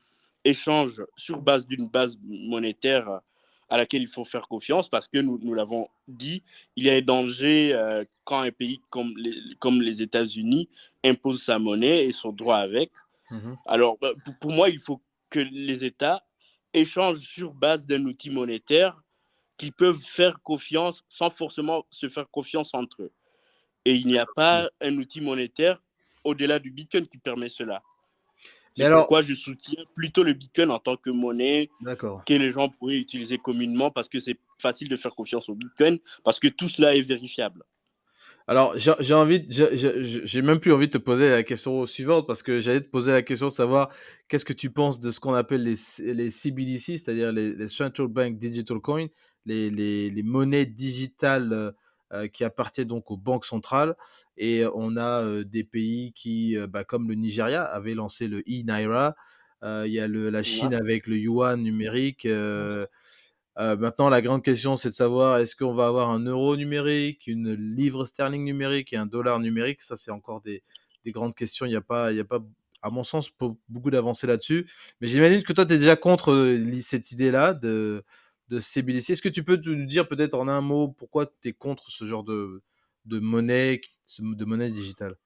échangent sur base d'une base monétaire à laquelle il faut faire confiance parce que nous, nous l'avons dit, il y a un danger euh, quand un pays comme les, comme les États-Unis impose sa monnaie et son droit avec. Mhm. Alors, bah, pour, pour, moi, il faut que les États échangent sur base d'un outil monétaire qu'ils peuvent faire confiance sans forcément se faire confiance entre eux. Et il n'y a pas un outil monétaire au-delà du Bitcoin qui permet cela. C'est pourquoi je soutiens plutôt le Bitcoin en tant que monnaie que les gens pourraient utiliser communément parce que c'est facile de faire confiance au Bitcoin parce que tout cela est vérifiable. Alors, j'ai envie, j'ai même plus envie de te poser la question suivante parce que j'allais te poser la question de savoir qu'est-ce que tu penses de ce qu'on appelle les, les CBDC, c'est-à-dire les, les, Central Bank Digital Coin, les, les monnaies digitales euh, qui appartiennent donc aux banques centrales. Et on a euh, des pays qui, bah, comme le Nigeria, avaient lancé le e-Naira. Il y a le, la Chine avec le yuan numérique. Euh, maintenant, la grande question, c'est de savoir est-ce qu'on va avoir un euro numérique, une livre sterling numérique et un dollar numérique? Ça, c'est encore des, des, grandes questions. Il n'y a, pas, il a pas, à mon sens, beaucoup d'avancées là-dessus. Mais j'imagine que toi, tu es déjà contre euh, cette idée-là de, de CBDC. Est-ce que tu peux nous dire peut-être en un mot pourquoi tu es contre ce genre de, de monnaie, de monnaie digitale?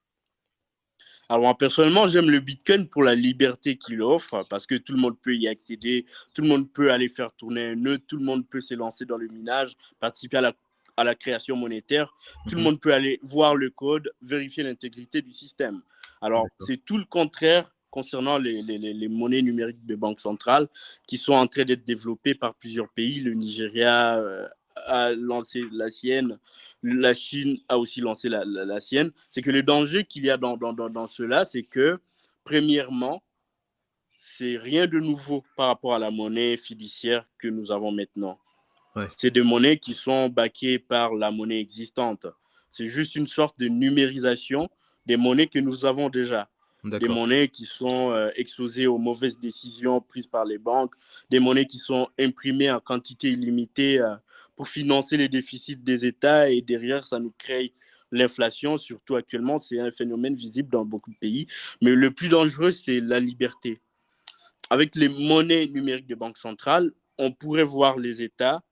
Alors, personnellement, j'aime le Bitcoin pour la liberté qu'il offre, parce que tout le monde peut y accéder, tout le monde peut aller faire tourner un nœud, tout le monde peut s'élancer dans le minage, participer à la, à la création monétaire, tout le mhm. monde peut aller voir le code, vérifier l'intégrité du système. Alors, c'est tout le contraire concernant les, les, les, monnaies numériques de banque centrale qui sont en train d'être développées par plusieurs pays, le Nigeria, euh, a lancé la sienne, la Chine a aussi lancé la, la, sienne. C'est que le danger qu'il y a dans, dans, dans, cela, c'est que, premièrement, c'est rien de nouveau par rapport à la monnaie fiduciaire que nous avons maintenant. C'est des monnaies qui sont baquées par la monnaie existante. C'est juste une sorte de numérisation des monnaies que nous avons déjà des monnaies qui sont euh, exposées aux mauvaises décisions prises par les banques, des monnaies qui sont imprimées en quantité illimitée euh, pour financer les déficits des États. Et derrière, ça nous crée l'inflation, surtout actuellement, c'est un phénomène visible dans beaucoup de pays. Mais le plus dangereux, c'est la liberté. Avec les monnaies numériques de banque centrale, on pourrait voir les États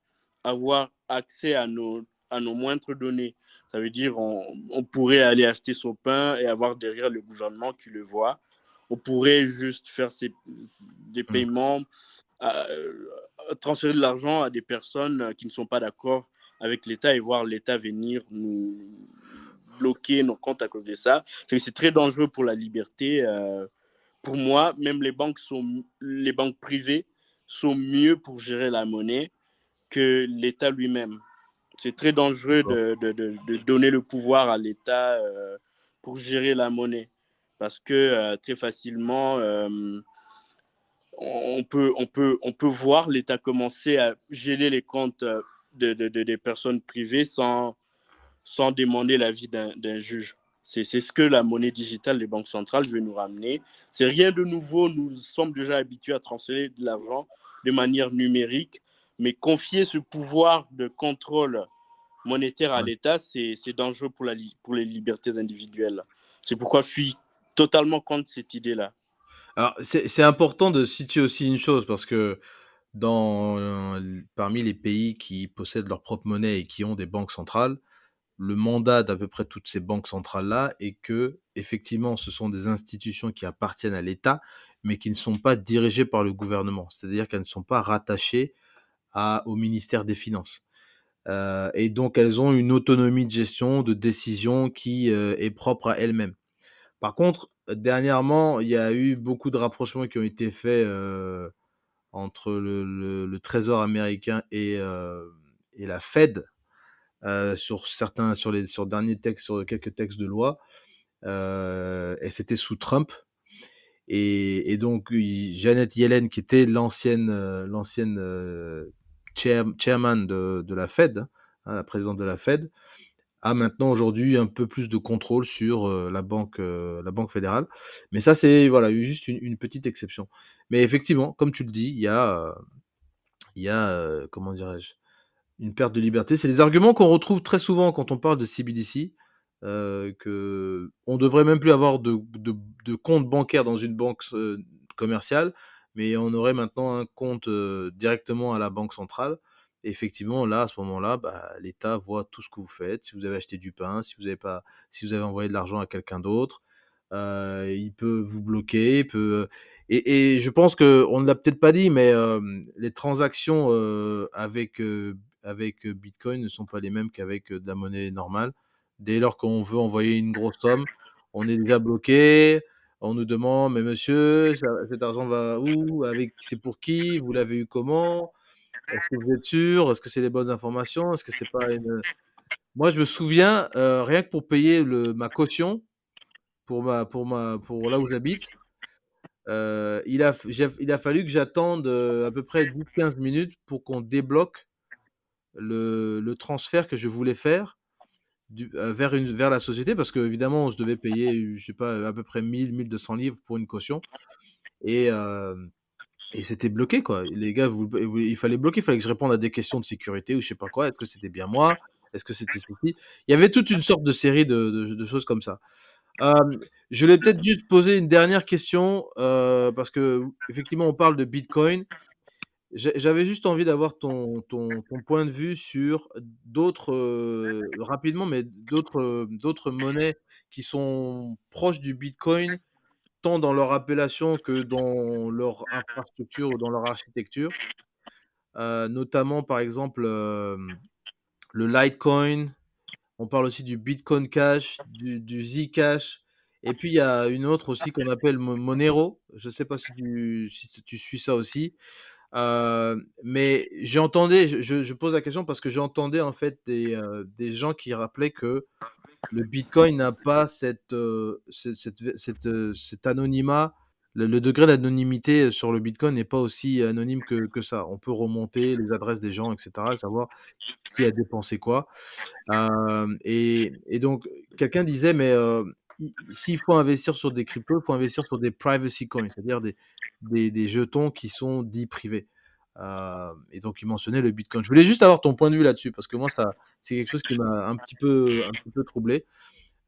avoir accès à nos, à nos moindres données ça veut dire on, on pourrait aller acheter son pain et avoir derrière le gouvernement qui le voit. On pourrait juste faire des mmh. paiements, euh, transférer de l'argent à des personnes qui ne sont pas d'accord avec l'État et voir l'État venir nous bloquer nos comptes à cause de ça. C'est très dangereux pour la liberté. Euh, pour moi, même les banques, sont, les banques privées sont mieux pour gérer la monnaie que l'État lui-même c'est très dangereux de, de, de, donner le pouvoir à l'État euh, pour gérer la monnaie. Parce que euh, très facilement, euh, on, peut, on, peut, on peut voir l'État commencer à geler les comptes de, des personnes privées sans, sans demander l'avis d'un juge. C'est ce que la monnaie digitale des banques centrales veut nous ramener. C'est rien de nouveau. Nous sommes déjà habitués à transférer de l'argent de manière numérique mais confier ce pouvoir de contrôle monétaire à l'État, c'est dangereux pour, la, pour les libertés individuelles. C'est pourquoi je suis totalement contre cette idée-là. Alors, c'est important de situer aussi une chose, parce que dans parmi les pays qui possèdent leur propre monnaie et qui ont des banques centrales, le mandat d'à peu près toutes ces banques centrales-là est que, effectivement, ce sont des institutions qui appartiennent à l'État, mais qui ne sont pas dirigées par le gouvernement. C'est-à-dire qu'elles ne sont pas rattachées au ministère des Finances. Euh, et donc, elles ont une autonomie de gestion, de décision qui euh, est propre à elles-mêmes. Par contre, dernièrement, il y a eu beaucoup de rapprochements qui ont été faits euh, entre le, Trésor américain et, et la Fed sur certains, sur les sur derniers textes, sur quelques textes de loi. Et c'était sous Trump. Et, et donc, Janet Yellen, qui était l'ancienne l'ancienne chair, chairman de, de, la Fed, hein, la présidente de la Fed, a maintenant aujourd'hui un peu plus de contrôle sur euh, la banque euh, la banque fédérale. Mais ça c'est voilà juste une, petite exception. Mais effectivement comme tu le dis il y a il y a comment dirais-je une perte de liberté. C'est les arguments qu'on retrouve très souvent quand on parle de CBDC euh, que on devrait même plus avoir de, de, de compte bancaire dans une banque commerciale mais on aurait maintenant un compte directement à la banque centrale effectivement, là, à ce moment-là, bah, l'État voit tout ce que vous faites. Si vous avez acheté du pain, si vous avez pas, si vous avez envoyé de l'argent à quelqu'un d'autre, il peut vous bloquer. Peut... Et, je pense que on ne l'a peut-être pas dit, mais les transactions avec avec Bitcoin ne sont pas les mêmes qu'avec de la monnaie normale. Dès lors qu'on veut envoyer une grosse somme, on est déjà bloqué. On nous demande, mais monsieur, cet argent va où? Avec c'est pour qui? Vous l'avez eu comment? Est-ce que vous êtes sûr? Est-ce que c'est les bonnes informations? Est-ce que c'est pas une... Moi, je me souviens, euh, rien que pour payer le, ma caution pour, ma, pour, ma, pour là où j'habite, euh, il, a, il a fallu que j'attende à peu près 10-15 minutes pour qu'on débloque le, le, transfert que je voulais faire euh, vers, la société parce que évidemment je devais payer je sais pas à peu près 1000 1200 livres pour une caution et euh, c'était bloqué, quoi. Les gars, il fallait bloquer, il fallait que je réponde à des questions de sécurité ou je sais pas quoi. Est-ce que c'était bien moi? Est-ce que c'était ceci? Il y avait toute une sorte de série de, choses comme ça. Euh, je vais peut-être juste poser une dernière question parce que effectivement, on parle de Bitcoin. J'avais juste envie d'avoir ton, ton, point de vue sur d'autres, euh, rapidement, mais d'autres, d'autres monnaies qui sont proches du Bitcoin tant dans leur appellation que dans leur infrastructure ou dans leur architecture. Euh, notamment, par exemple, euh, le Litecoin. On parle aussi du Bitcoin Cash, du, du Zcash. Et puis, il y a une autre aussi qu'on appelle Monero. Je ne sais pas si tu, si tu, suis ça aussi. Euh, mais j'entendais, je, je, pose la question parce que j'entendais en fait des, euh, des gens qui rappelaient que le Bitcoin n'a pas cette, euh, cette, cette, cet anonymat. Le, le degré d'anonymité sur le Bitcoin n'est pas aussi anonyme que, que, ça. On peut remonter les adresses des gens, etc., savoir qui a dépensé quoi. Et, et, donc, quelqu'un disait, mais s'il faut investir sur des cryptos, il faut investir sur des privacy coins, c'est-à-dire des, des, jetons qui sont dits privés. Euh, et donc, il mentionnait le Bitcoin. Je voulais juste avoir ton point de vue là-dessus, parce que moi, c'est quelque chose qui m'a un petit peu, un petit peu troublé.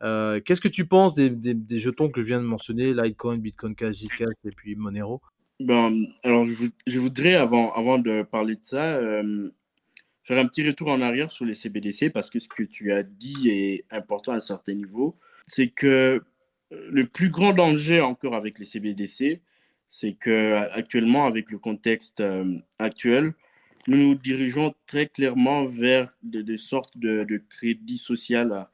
Euh, Qu'est-ce que tu penses des, des, jetons que je viens de mentionner, Litecoin, Bitcoin Cash, Zcash et puis Monero? Ben, Alors, je, je, voudrais, avant, avant de parler de ça, euh, faire un petit retour en arrière sur les CBDC, parce que ce que tu as dit est important à un certain niveau. C'est que le plus grand danger encore avec les CBDC, c'est que actuellement, avec le contexte euh, actuel, nous nous dirigeons très clairement vers des, des sortes de, de, crédit social à,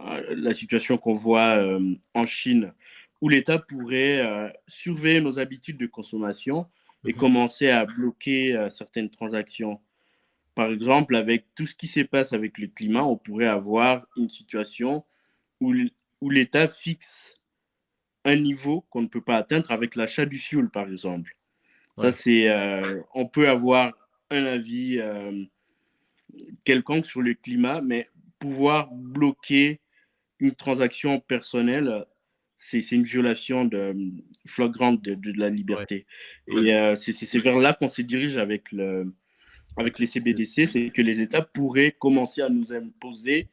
à la situation qu'on voit euh, en Chine, où l'État pourrait euh, surveiller nos habitudes de consommation et mmh. commencer à bloquer euh, certaines transactions. Par exemple, avec tout ce qui se passe avec le climat, on pourrait avoir une situation où, où l'État fixe un niveau qu'on ne peut pas atteindre avec l'achat du fuel, par exemple. Ouais. Ça, c'est, euh, on peut avoir un avis euh, quelconque sur le climat, mais pouvoir bloquer une transaction personnelle, c'est, c'est une violation de, flagrante de, de, de la liberté. Ouais. Et euh, c'est, c'est vers là qu'on se dirige avec, le, avec les CBDC, c'est que les États pourraient commencer à nous imposer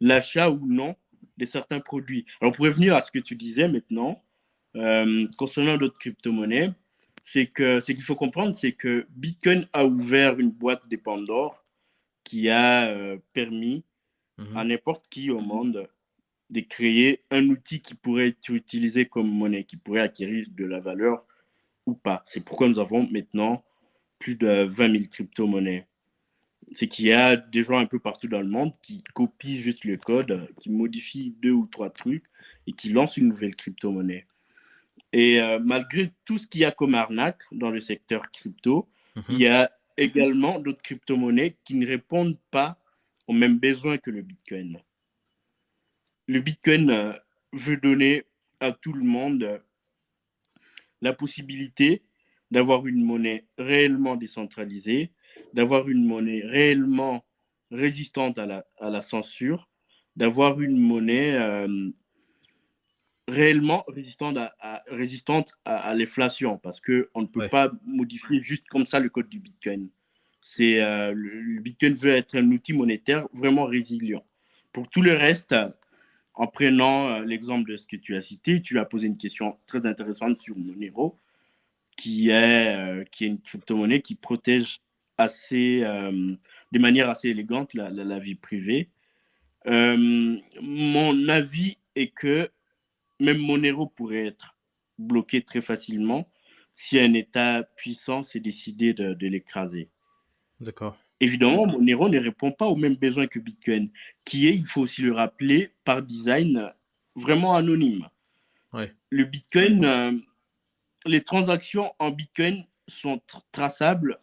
l'achat ou non de certains produits. Alors, pour revenir à ce que tu disais maintenant, euh, concernant d'autres crypto-monnaies, c'est que ce qu'il faut comprendre, c'est que Bitcoin a ouvert une boîte de Pandore qui a euh, permis Mhm. à n'importe qui au monde de créer un outil qui pourrait être utilisé comme monnaie, qui pourrait acquérir de la valeur ou pas. C'est pourquoi nous avons maintenant plus de 20 000 crypto-monnaies. C'est qu'il y a des gens un peu partout dans le monde qui copient juste le code, euh, qui modifient deux ou trois trucs et qui lancent une nouvelle crypto-monnaie. Et euh, malgré tout ce qu'il y a comme arnaque dans le secteur crypto, Mhm. il y a également d'autres crypto-monnaies qui ne répondent pas aux mêmes besoins que le Bitcoin. Le Bitcoin euh, veut donner à tout le monde euh, la possibilité d'avoir une monnaie réellement décentralisée, d'avoir une monnaie réellement résistante à la, à la censure, d'avoir une monnaie euh, réellement résistante à, à- résistante à, à l'inflation, parce qu'on ne peut Ouais. pas modifier juste comme ça le code du Bitcoin. C'est euh, le, Bitcoin veut être un outil monétaire vraiment résilient. Pour tout le reste, en prenant euh, l'exemple de ce que tu as cité, tu as posé une question très intéressante sur Monero, qui est, euh, qui est une crypto-monnaie qui protège assez, euh, de manière assez élégante la, la- la vie privée. Euh, mon avis est que même Monero pourrait être bloqué très facilement si un État puissant s'est décidé de, de l'écraser. D'accord. Évidemment, Monero ne répond pas aux mêmes besoins que Bitcoin, qui est, il faut aussi le rappeler, par design vraiment anonyme. Ouais. Le Bitcoin, euh, les transactions en Bitcoin sont tr- traçables,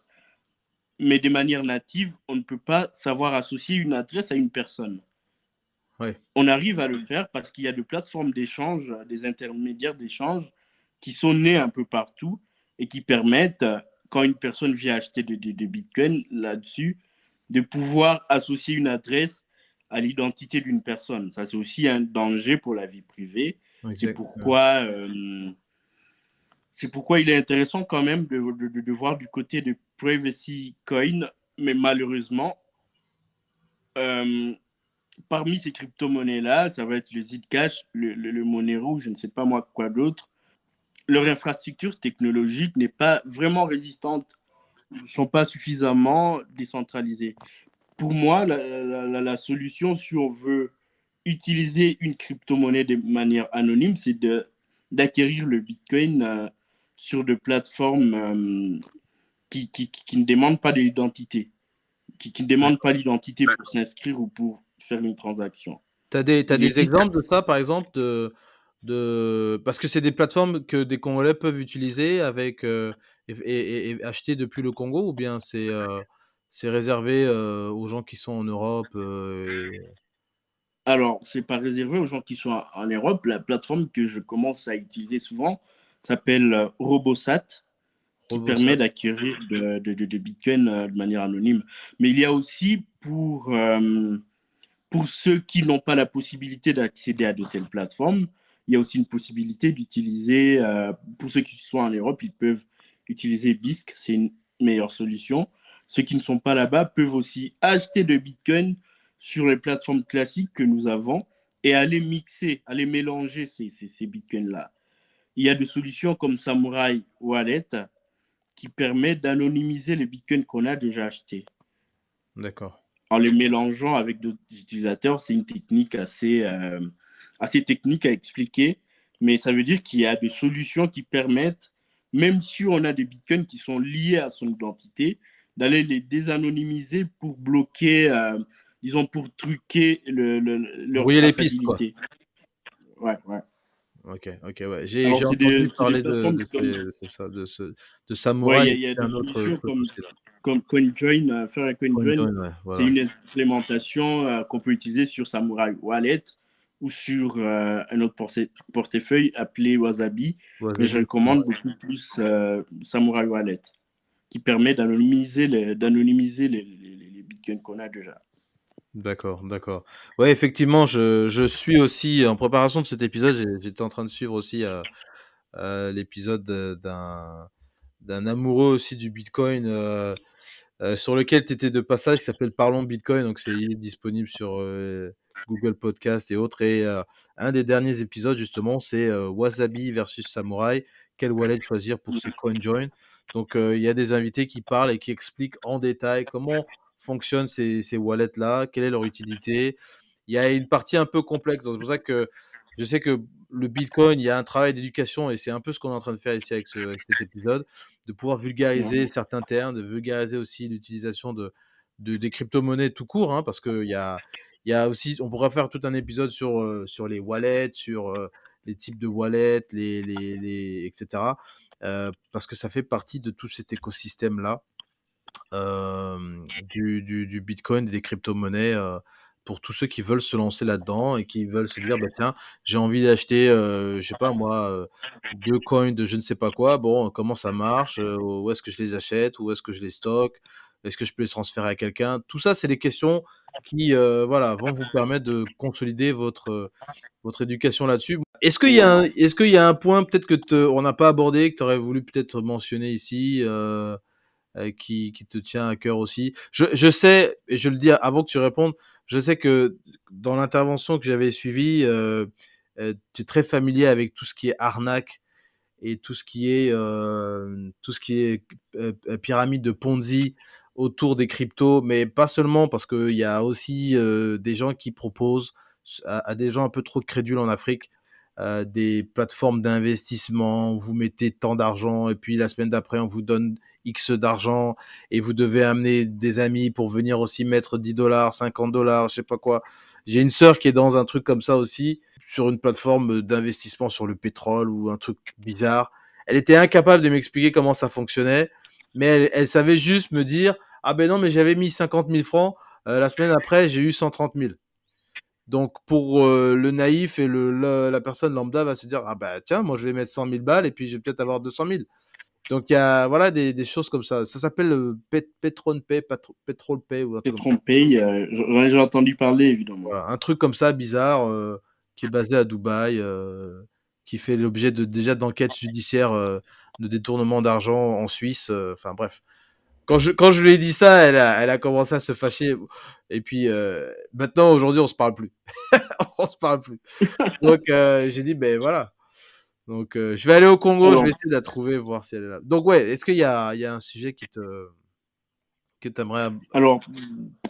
mais de manière native, on ne peut pas savoir associer une adresse à une personne. Ouais. On arrive à le faire parce qu'il y a des plateformes d'échange, des intermédiaires d'échange qui sont nés un peu partout et qui permettent, quand une personne vient acheter des de, de Bitcoin là-dessus, de pouvoir associer une adresse à l'identité d'une personne. Ça, c'est aussi un danger pour la vie privée. C'est pourquoi, euh, c'est pourquoi il est intéressant quand même de, de- voir du côté de Privacy Coin, mais malheureusement, euh, parmi ces crypto-monnaies-là, ça va être le Zcash, le, le, Monero, je ne sais pas moi quoi d'autre. Leur infrastructure technologique n'est pas vraiment résistante, ne sont pas suffisamment décentralisées. Pour moi, la, la- la- solution, si on veut utiliser une crypto-monnaie de manière anonyme, c'est d'acquérir le Bitcoin euh, sur des plateformes euh, qui, qui, qui- ne demandent pas d'identité, qui, qui ne demandent pas l'identité pour s'inscrire ou pour faire une transaction. Tu as des, t'as Il des exemples de ça, par exemple, de, de... parce que c'est des plateformes que des Congolais peuvent utiliser avec, euh, et, et- et acheter depuis le Congo, ou bien c'est euh, c'est réservé euh, aux gens qui sont en Europe euh, et- Alors, c'est pas réservé aux gens qui sont en- en Europe. La plateforme que je commence à utiliser souvent s'appelle euh, Robosat, qui Robosat. permet d'acquérir de, de, de- de Bitcoin euh, de manière anonyme. Mais il y a aussi pour, euh, pour ceux qui n'ont pas la possibilité d'accéder à de telles plateformes, il y a aussi une possibilité d'utiliser, euh, pour ceux qui sont en Europe, ils peuvent utiliser BISC, c'est une meilleure solution. Ceux qui ne sont pas là-bas peuvent aussi acheter de Bitcoin sur les plateformes classiques que nous avons et aller mixer, aller mélanger ces, ces, ces Bitcoins-là. Il y a des solutions comme Samurai Wallet qui permet d'anonymiser les Bitcoins qu'on a déjà achetés D'accord. en les mélangeant avec d'autres utilisateurs, c'est une technique assez, euh, assez technique à expliquer, mais ça veut dire qu'il y a des solutions qui permettent, même si on a des bitcoins qui sont liés à son identité, d'aller les désanonymiser pour bloquer, euh, disons, pour truquer le, le, leur les pistes, quoi. Ouais, ouais. Ok, ok, ouais. J'ai entendu des- parler de, ça, de, ce, de Ouais, Samurai. il y a- il y a et un autre truc comme- CoinJoin, euh, faire un CoinJoin, ouais, C'est une implémentation euh, qu'on peut utiliser sur Samurai Wallet ou sur euh, un autre porte- portefeuille appelé Wasabi. Wasabi, Mais je recommande beaucoup plus euh, Samurai Wallet, qui permet d'anonymiser les, d'anonymiser les, les- les- les bitcoins qu'on a déjà. D'accord, d'accord. Ouais, effectivement, je, je suis aussi en préparation de cet épisode. J'étais en train de suivre aussi euh, euh, l'épisode d'un d'un amoureux aussi du Bitcoin euh, sur lequel tu étais de passage, qui s'appelle Parlons Bitcoin. Donc, c'est disponible sur Google Podcast et autres. Et un des derniers épisodes, justement, c'est Wasabi versus Samurai. Quel wallet choisir pour ses CoinJoin Donc, il y a des invités qui parlent et qui expliquent en détail comment fonctionnent ces, ces wallets-là, quelle est leur utilité? Il y a une partie un peu complexe. C'est pour ça que je sais que le Bitcoin, il y a un travail d'éducation et c'est un peu ce qu'on est en train de faire ici avec, cet épisode, de pouvoir vulgariser certains termes, de vulgariser aussi l'utilisation de, des crypto-monnaies tout court, hein, parce qu'il y a, y a aussi, on pourra faire tout un épisode sur, euh, sur les wallets, sur euh, les types de wallets, les, les, etc. Euh, parce que ça fait partie de tout cet écosystème-là du, du, du, Bitcoin et des crypto-monnaies pour tous ceux qui veulent se lancer là-dedans et qui veulent se dire, bah, tiens, j'ai envie d'acheter, euh, je sais pas moi, euh, deux coins de je ne sais pas quoi. Bon, comment ça marche euh, Où est-ce que je les achète Où est-ce que je les stocke Est-ce que je peux les transférer à quelqu'un? Tout ça, c'est des questions qui, voilà, vont vous permettre de consolider votre votre éducation là-dessus. Est-ce qu'il y a un, est-ce qu'il y a un point peut-être que on n'a pas abordé que tu aurais voulu peut-être mentionner ici euh, qui, te tient à cœur aussi. Je, sais, et je le dis avant que tu répondes, je sais que dans l'intervention que j'avais suivie, euh, euh, tu es très familier avec tout ce qui est arnaque et tout ce qui est, tout ce qui est pyramide de Ponzi autour des cryptos, mais pas seulement parce qu'il y a aussi des gens qui proposent à, des gens un peu trop crédules en Afrique euh, des plateformes d'investissement, vous mettez tant d'argent et puis la semaine d'après on vous donne X d'argent et vous devez amener des amis pour venir aussi mettre 10 dollars, 50 dollars, je sais pas quoi. J'ai une sœur qui est dans un truc comme ça aussi, sur une plateforme d'investissement sur le pétrole ou un truc bizarre. Elle était incapable de m'expliquer comment ça fonctionnait, mais elle, elle, savait juste me dire, ah ben non, mais j'avais mis 50 000 francs, euh, la semaine après j'ai eu 130 000. Donc pour le naïf et le, la, personne lambda va se dire ah bah tiens moi je vais mettre 100 000 balles et puis je vais peut-être avoir 200 000. Donc il y a voilà des, des choses comme ça. Ça s'appelle le pet, Petron Pay, Petrol Pay ou un Petron Pay. Euh, j'en ai entendu parler évidemment. Voilà, un truc comme ça bizarre qui est basé à Dubaï, qui fait l'objet de déjà d'enquêtes judiciaires de détournement d'argent en Suisse. Enfin bref quand je, quand je lui ai dit ça, elle a, elle a commencé à se fâcher. Et puis euh, maintenant, aujourd'hui, on se parle plus. on se parle plus. Donc euh, j'ai dit, ben voilà. Donc euh, je vais aller au Congo, je vais essayer de la trouver, voir si elle est là. Donc ouais, est-ce qu'il y a, il y a un sujet qui te que tu aimerais Alors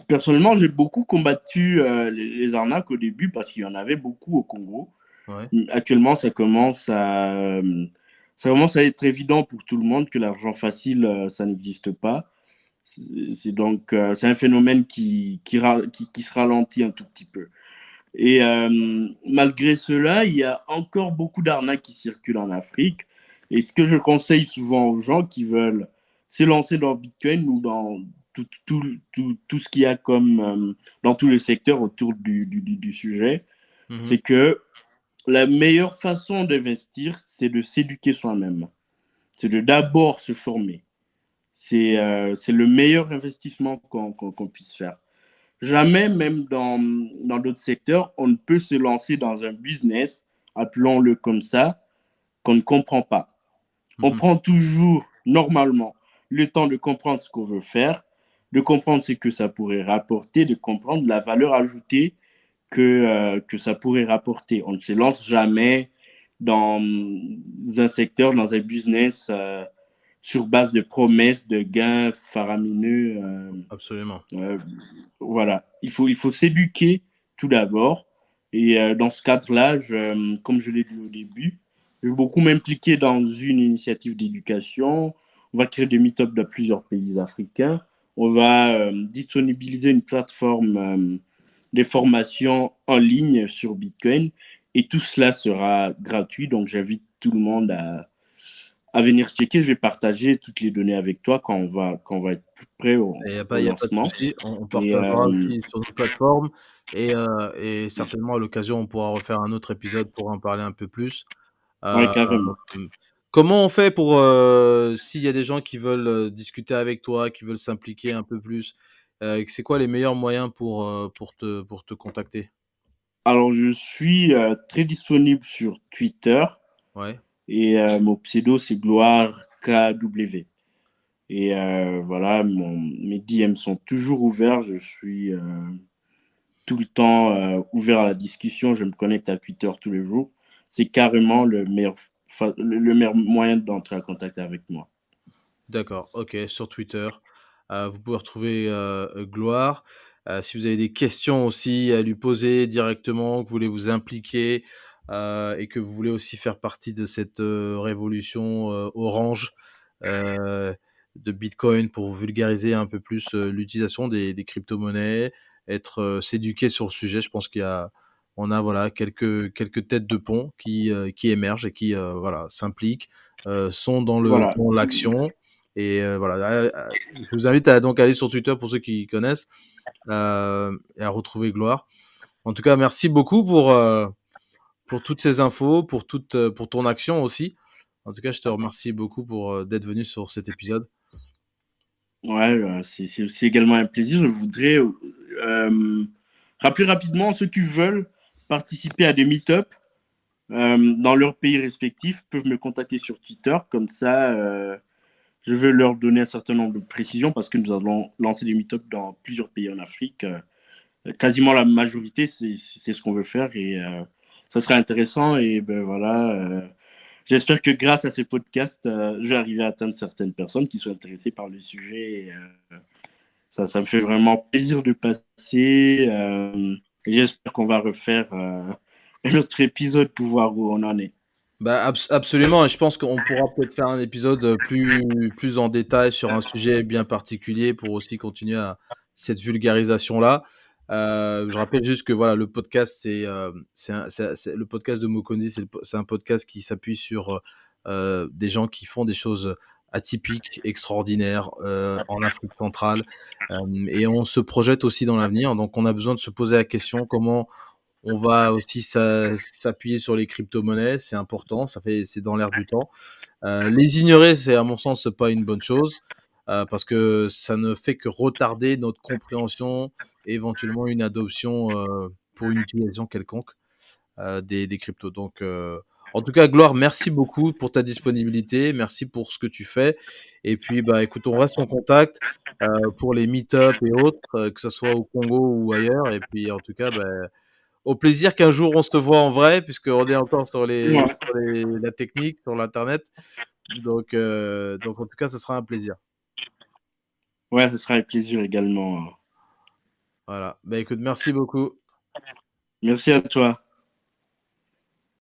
personnellement, j'ai beaucoup combattu les, arnaques au début parce qu'il y en avait beaucoup au Congo. Ouais. Actuellement, ça commence à ça commence à être évident pour tout le monde que l'argent facile, euh, ça n'existe pas. C'est donc euh, c'est un phénomène qui qui, qui, se ralentit un tout petit peu. Et euh, malgré cela, il y a encore beaucoup d'arnaques qui circulent en Afrique. Et ce que je conseille souvent aux gens qui veulent s'élancer dans Bitcoin ou dans tout, tout, tout, tout ce qu'il y a comme dans tous les secteurs autour du, du, du sujet, mhm. c'est que la meilleure façon d'investir, c'est de s'éduquer soi-même. C'est de d'abord se former. C'est euh, le meilleur investissement qu'on puisse faire. Jamais, même dans d'autres secteurs, on ne peut se lancer dans un business, appelons-le comme ça, qu'on ne comprend pas. On mhm. prend toujours, normalement, le temps de comprendre ce qu'on veut faire, de comprendre ce que ça pourrait rapporter, de comprendre la valeur ajoutée que, euh, que ça pourrait rapporter. On ne se lance jamais dans un secteur, dans un business euh, sur base de promesses, de gains faramineux. Euh, Absolument. voilà. Il faut, il faut s'éduquer tout d'abord. Et dans ce cadre-là, comme je l'ai dit au début, je vais beaucoup m'impliquer dans une initiative d'éducation. On va créer des meet-ups dans plusieurs pays africains. On va disponibiliser une plateforme des formations en ligne sur Bitcoin. Et tout cela sera gratuit. Donc, j'invite tout le monde à, à venir checker. Je vais partager toutes les données avec toi quand on va, quand on va être près au, Il n'y a, pas, de On, partagera euh, sur nos plateformes. Et, euh, et certainement, à l'occasion, on pourra refaire un autre épisode pour en parler un peu plus. Euh, comment on fait pour, s'il y a des gens qui veulent discuter avec toi, qui veulent s'impliquer un peu plus euh, c'est quoi les meilleurs moyens pour, euh, pour, te, pour te contacter? Alors, je suis euh, très disponible sur Twitter. Ouais. Et mon pseudo, c'est Gloire KW. Et voilà, mon, mes DM sont toujours ouverts. Je suis, tout le temps ouvert à la discussion. Je me connecte à Twitter tous les jours. C'est carrément le meilleur, le meilleur moyen d'entrer en contact avec moi. D'accord, ok, sur Twitter. Vous pouvez retrouver Gloire. si vous avez des questions aussi à lui poser directement, que vous voulez vous impliquer et que vous voulez aussi faire partie de cette révolution orange de Bitcoin pour vulgariser un peu plus l'utilisation des, crypto-monnaies, être s'éduquer sur le sujet, je pense qu'il y a on a voilà quelques quelques têtes de pont qui qui émergent et qui voilà s'impliquent, sont dans le dans l'action et euh, voilà, euh, euh, je vous invite à donc aller sur Twitter pour ceux qui connaissent et à retrouver Gloire. En tout cas, merci beaucoup pour pour toutes ces infos, pour toute pour ton action aussi. En tout cas, je te remercie beaucoup pour d'être venu sur cet épisode. Ouais, c'est également un plaisir. Je voudrais rappeler rapidement ceux qui veulent participer à des meet-up dans leur pays respectif peuvent me contacter sur Twitter. Comme ça, je vais leur donner un certain nombre de précisions parce que nous allons lancer des meet dans plusieurs pays en Afrique. Euh, quasiment la majorité, c'est ce qu'on veut faire et euh, ça sera intéressant. Et ben voilà, euh, j'espère que grâce à ces podcasts, je vais arriver à atteindre certaines personnes qui sont intéressées par le sujet. ça, ça me fait vraiment plaisir de passer. J'espère qu'on va refaire un autre épisode pour voir où on en est. Bah, absolument, et je pense qu'on pourra peut-être faire un épisode euh, plus, plus en détail sur un sujet bien particulier pour aussi continuer à cette vulgarisation-là. Euh, je rappelle juste que voilà, le podcast, c'est euh, le podcast de Mokondi, c'est un podcast qui s'appuie sur des gens qui font des choses atypiques, extraordinaires en Afrique centrale, et on se projette aussi dans l'avenir. Donc, on a besoin de se poser la question comment on va aussi s'appuyer sur les crypto-monnaies, c'est important, ça fait, c'est dans l'air du temps. Euh, les ignorer, c'est à mon sens pas une bonne chose euh, parce que ça ne fait que retarder notre compréhension et éventuellement une adoption euh, pour une utilisation quelconque des, cryptos. Donc, en tout cas, Gloire, merci beaucoup pour ta disponibilité, merci pour ce que tu fais. Et puis, bah, écoute, on reste en contact pour les meet-up et autres, que ce soit au Congo ou ailleurs. Et puis, en tout cas, bah, au plaisir qu'un jour on se voit en vrai, puisqu'on est encore sur, les, la technique, sur l'internet. Donc, euh, donc en tout cas, ce sera un plaisir. Ouais, ce sera un plaisir également. Voilà. Bah écoute, merci beaucoup. Merci à toi.